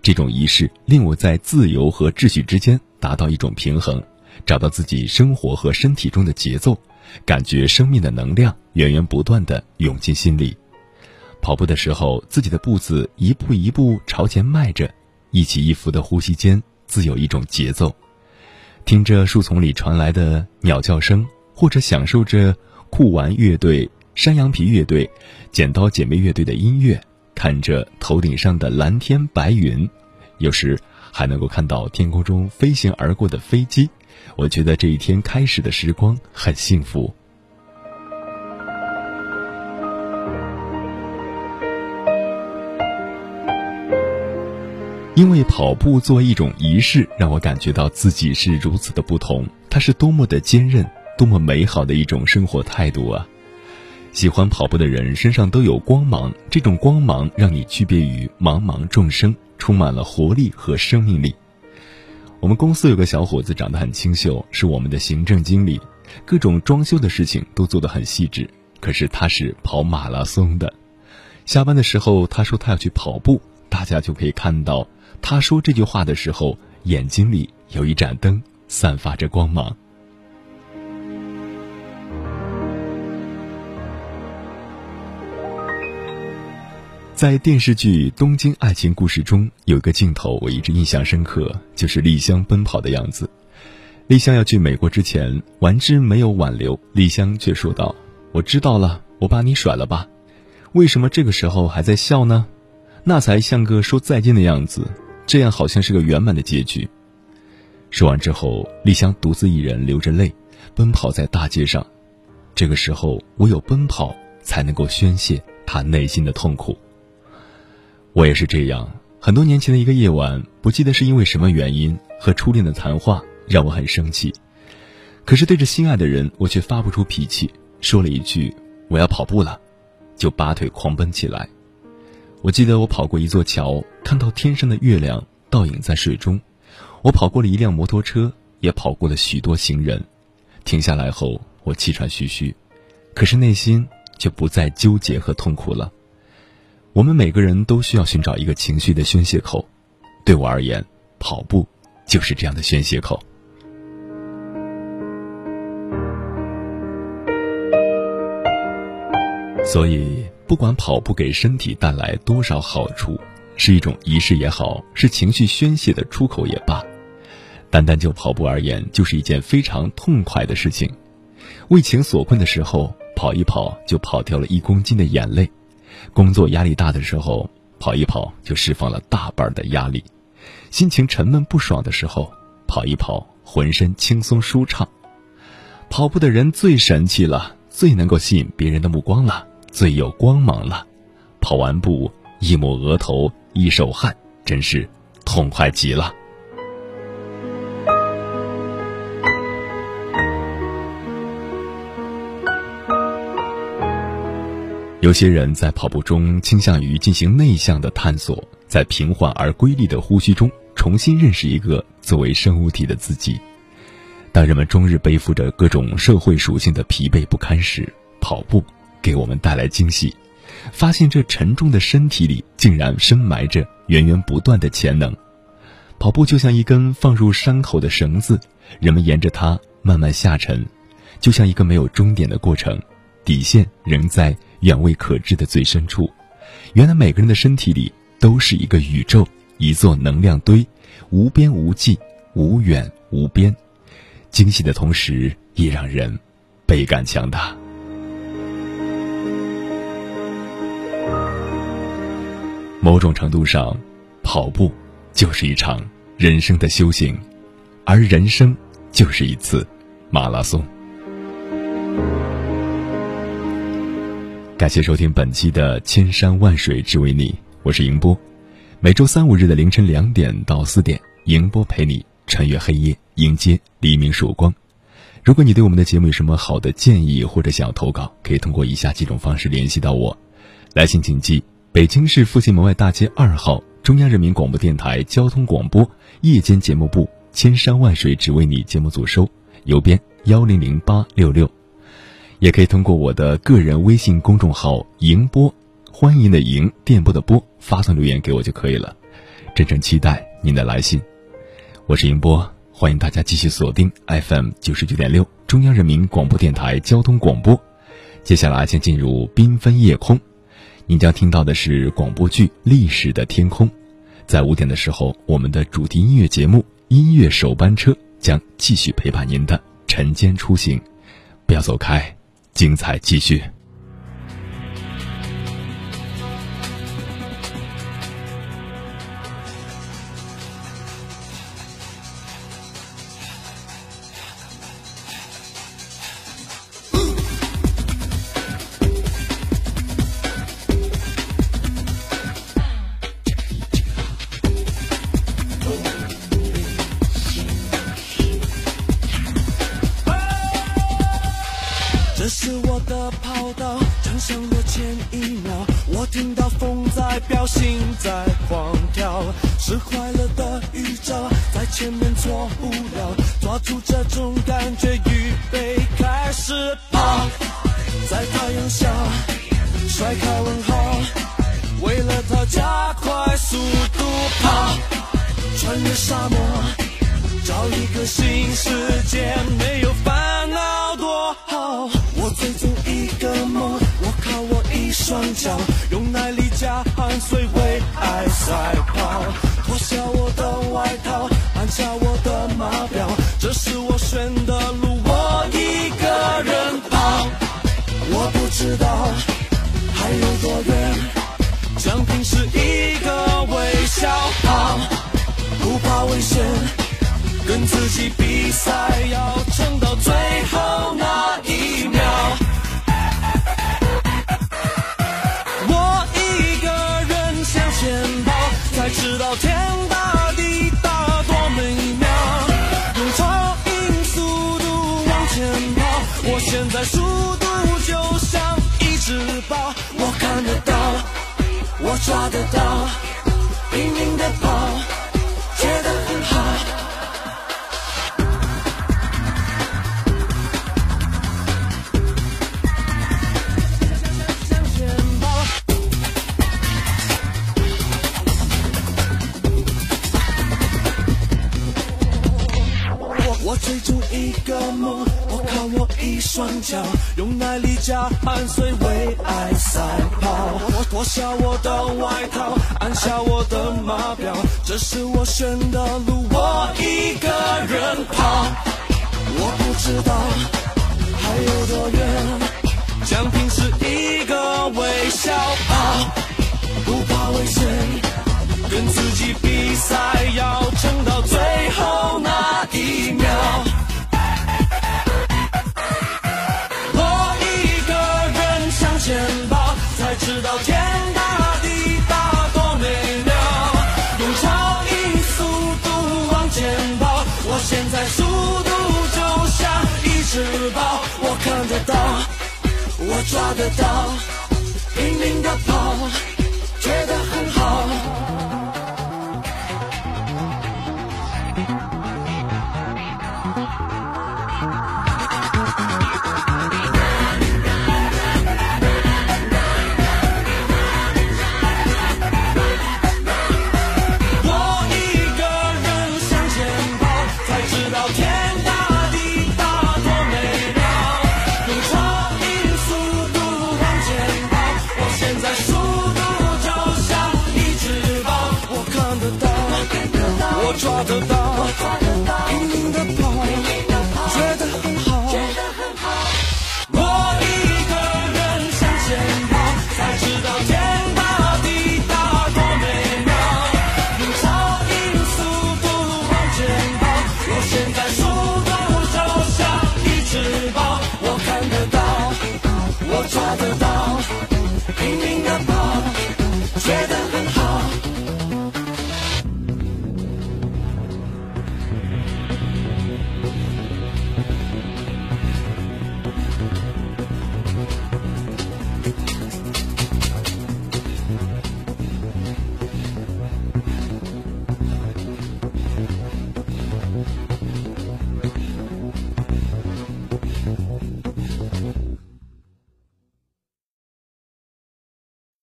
这种仪式令我在自由和秩序之间达到一种平衡，找到自己生活和身体中的节奏，感觉生命的能量源源不断的涌进心里。跑步的时候，自己的步子一步一步朝前迈着，一起一伏的呼吸间自有一种节奏。听着树丛里传来的鸟叫声，或者享受着酷玩乐队、山羊皮乐队、剪刀姐妹乐队的音乐，看着头顶上的蓝天白云，有时还能够看到天空中飞行而过的飞机，我觉得这一天开始的时光很幸福。因为跑步作为一种仪式，让我感觉到自己是如此的不同。它是多么的坚韧，多么美好的一种生活态度啊！喜欢跑步的人身上都有光芒，这种光芒让你区别于茫茫众生，充满了活力和生命力。我们公司有个小伙子长得很清秀，是我们的行政经理，各种装修的事情都做得很细致。可是他是跑马拉松的，下班的时候他说他要去跑步，大家就可以看到。他说这句话的时候，眼睛里有一盏灯，散发着光芒。在电视剧《东京爱情故事》中，有一个镜头我一直印象深刻，就是丽香奔跑的样子。丽香要去美国之前，丸之没有挽留，丽香却说道：“我知道了，我把你甩了吧？为什么这个时候还在笑呢？那才像个说再见的样子。”这样好像是个圆满的结局。说完之后，丽香独自一人流着泪，奔跑在大街上。这个时候，唯有奔跑才能够宣泄她内心的痛苦。我也是这样。很多年前的一个夜晚，不记得是因为什么原因，和初恋的谈话让我很生气。可是对着心爱的人，我却发不出脾气，说了一句：“我要跑步了”，就拔腿狂奔起来。我记得我跑过一座桥，看到天上的月亮倒影在水中；我跑过了一辆摩托车，也跑过了许多行人。停下来后，我气喘吁吁，可是内心却不再纠结和痛苦了。我们每个人都需要寻找一个情绪的宣泄口，对我而言，跑步就是这样的宣泄口。所以。不管跑步给身体带来多少好处，是一种仪式也好，是情绪宣泄的出口也罢，单单就跑步而言，就是一件非常痛快的事情。为情所困的时候，跑一跑就跑掉了一公斤的眼泪；工作压力大的时候，跑一跑就释放了大半的压力；心情沉闷不爽的时候，跑一跑浑身轻松舒畅。跑步的人最神气了，最能够吸引别人的目光了。最有光芒了，跑完步一抹额头一手汗，真是痛快极了。有些人在跑步中倾向于进行内向的探索，在平缓而规律的呼吸中重新认识一个作为生物体的自己。当人们终日背负着各种社会属性的疲惫不堪时，跑步。给我们带来惊喜，发现这沉重的身体里竟然深埋着源源不断的潜能。跑步就像一根放入伤口的绳子，人们沿着它慢慢下沉，就像一个没有终点的过程，底线仍在远未可知的最深处。原来每个人的身体里都是一个宇宙，一座能量堆，无边无际，无远无边。惊喜的同时，也让人倍感强大。某种程度上，跑步就是一场人生的修行，而人生就是一次马拉松。感谢收听本期的《千山万水只为你》，我是迎波。每周三五日的凌晨两点到四点，迎波陪你穿越黑夜，迎接黎明曙光。如果你对我们的节目有什么好的建议或者想要投稿，可以通过以下几种方式联系到我。来信请寄北京市复兴门外大街二号中央人民广播电台交通广播夜间节目部，千山万水只为你节目组收，邮编幺零零八六六。也可以通过我的个人微信公众号“迎波”，欢迎的迎，电波的波，发送留言给我就可以了。真诚期待您的来信。我是迎波，欢迎大家继续锁定 FM 九十九点六中央人民广播电台交通广播。接下来先进入缤纷夜空，您将听到的是广播剧《历史的天空》。在五点的时候，我们的主题音乐节目《音乐首班车》将继续陪伴您的晨间出行，不要走开。精彩继续。跟自己比赛要撑到最后那一秒我一个人向前跑才知道天大地大多美妙用超音速度往前跑我现在速度就像一只豹我看得到我抓得到拼命的跑。真的路，我一个人跑。我不知道得到。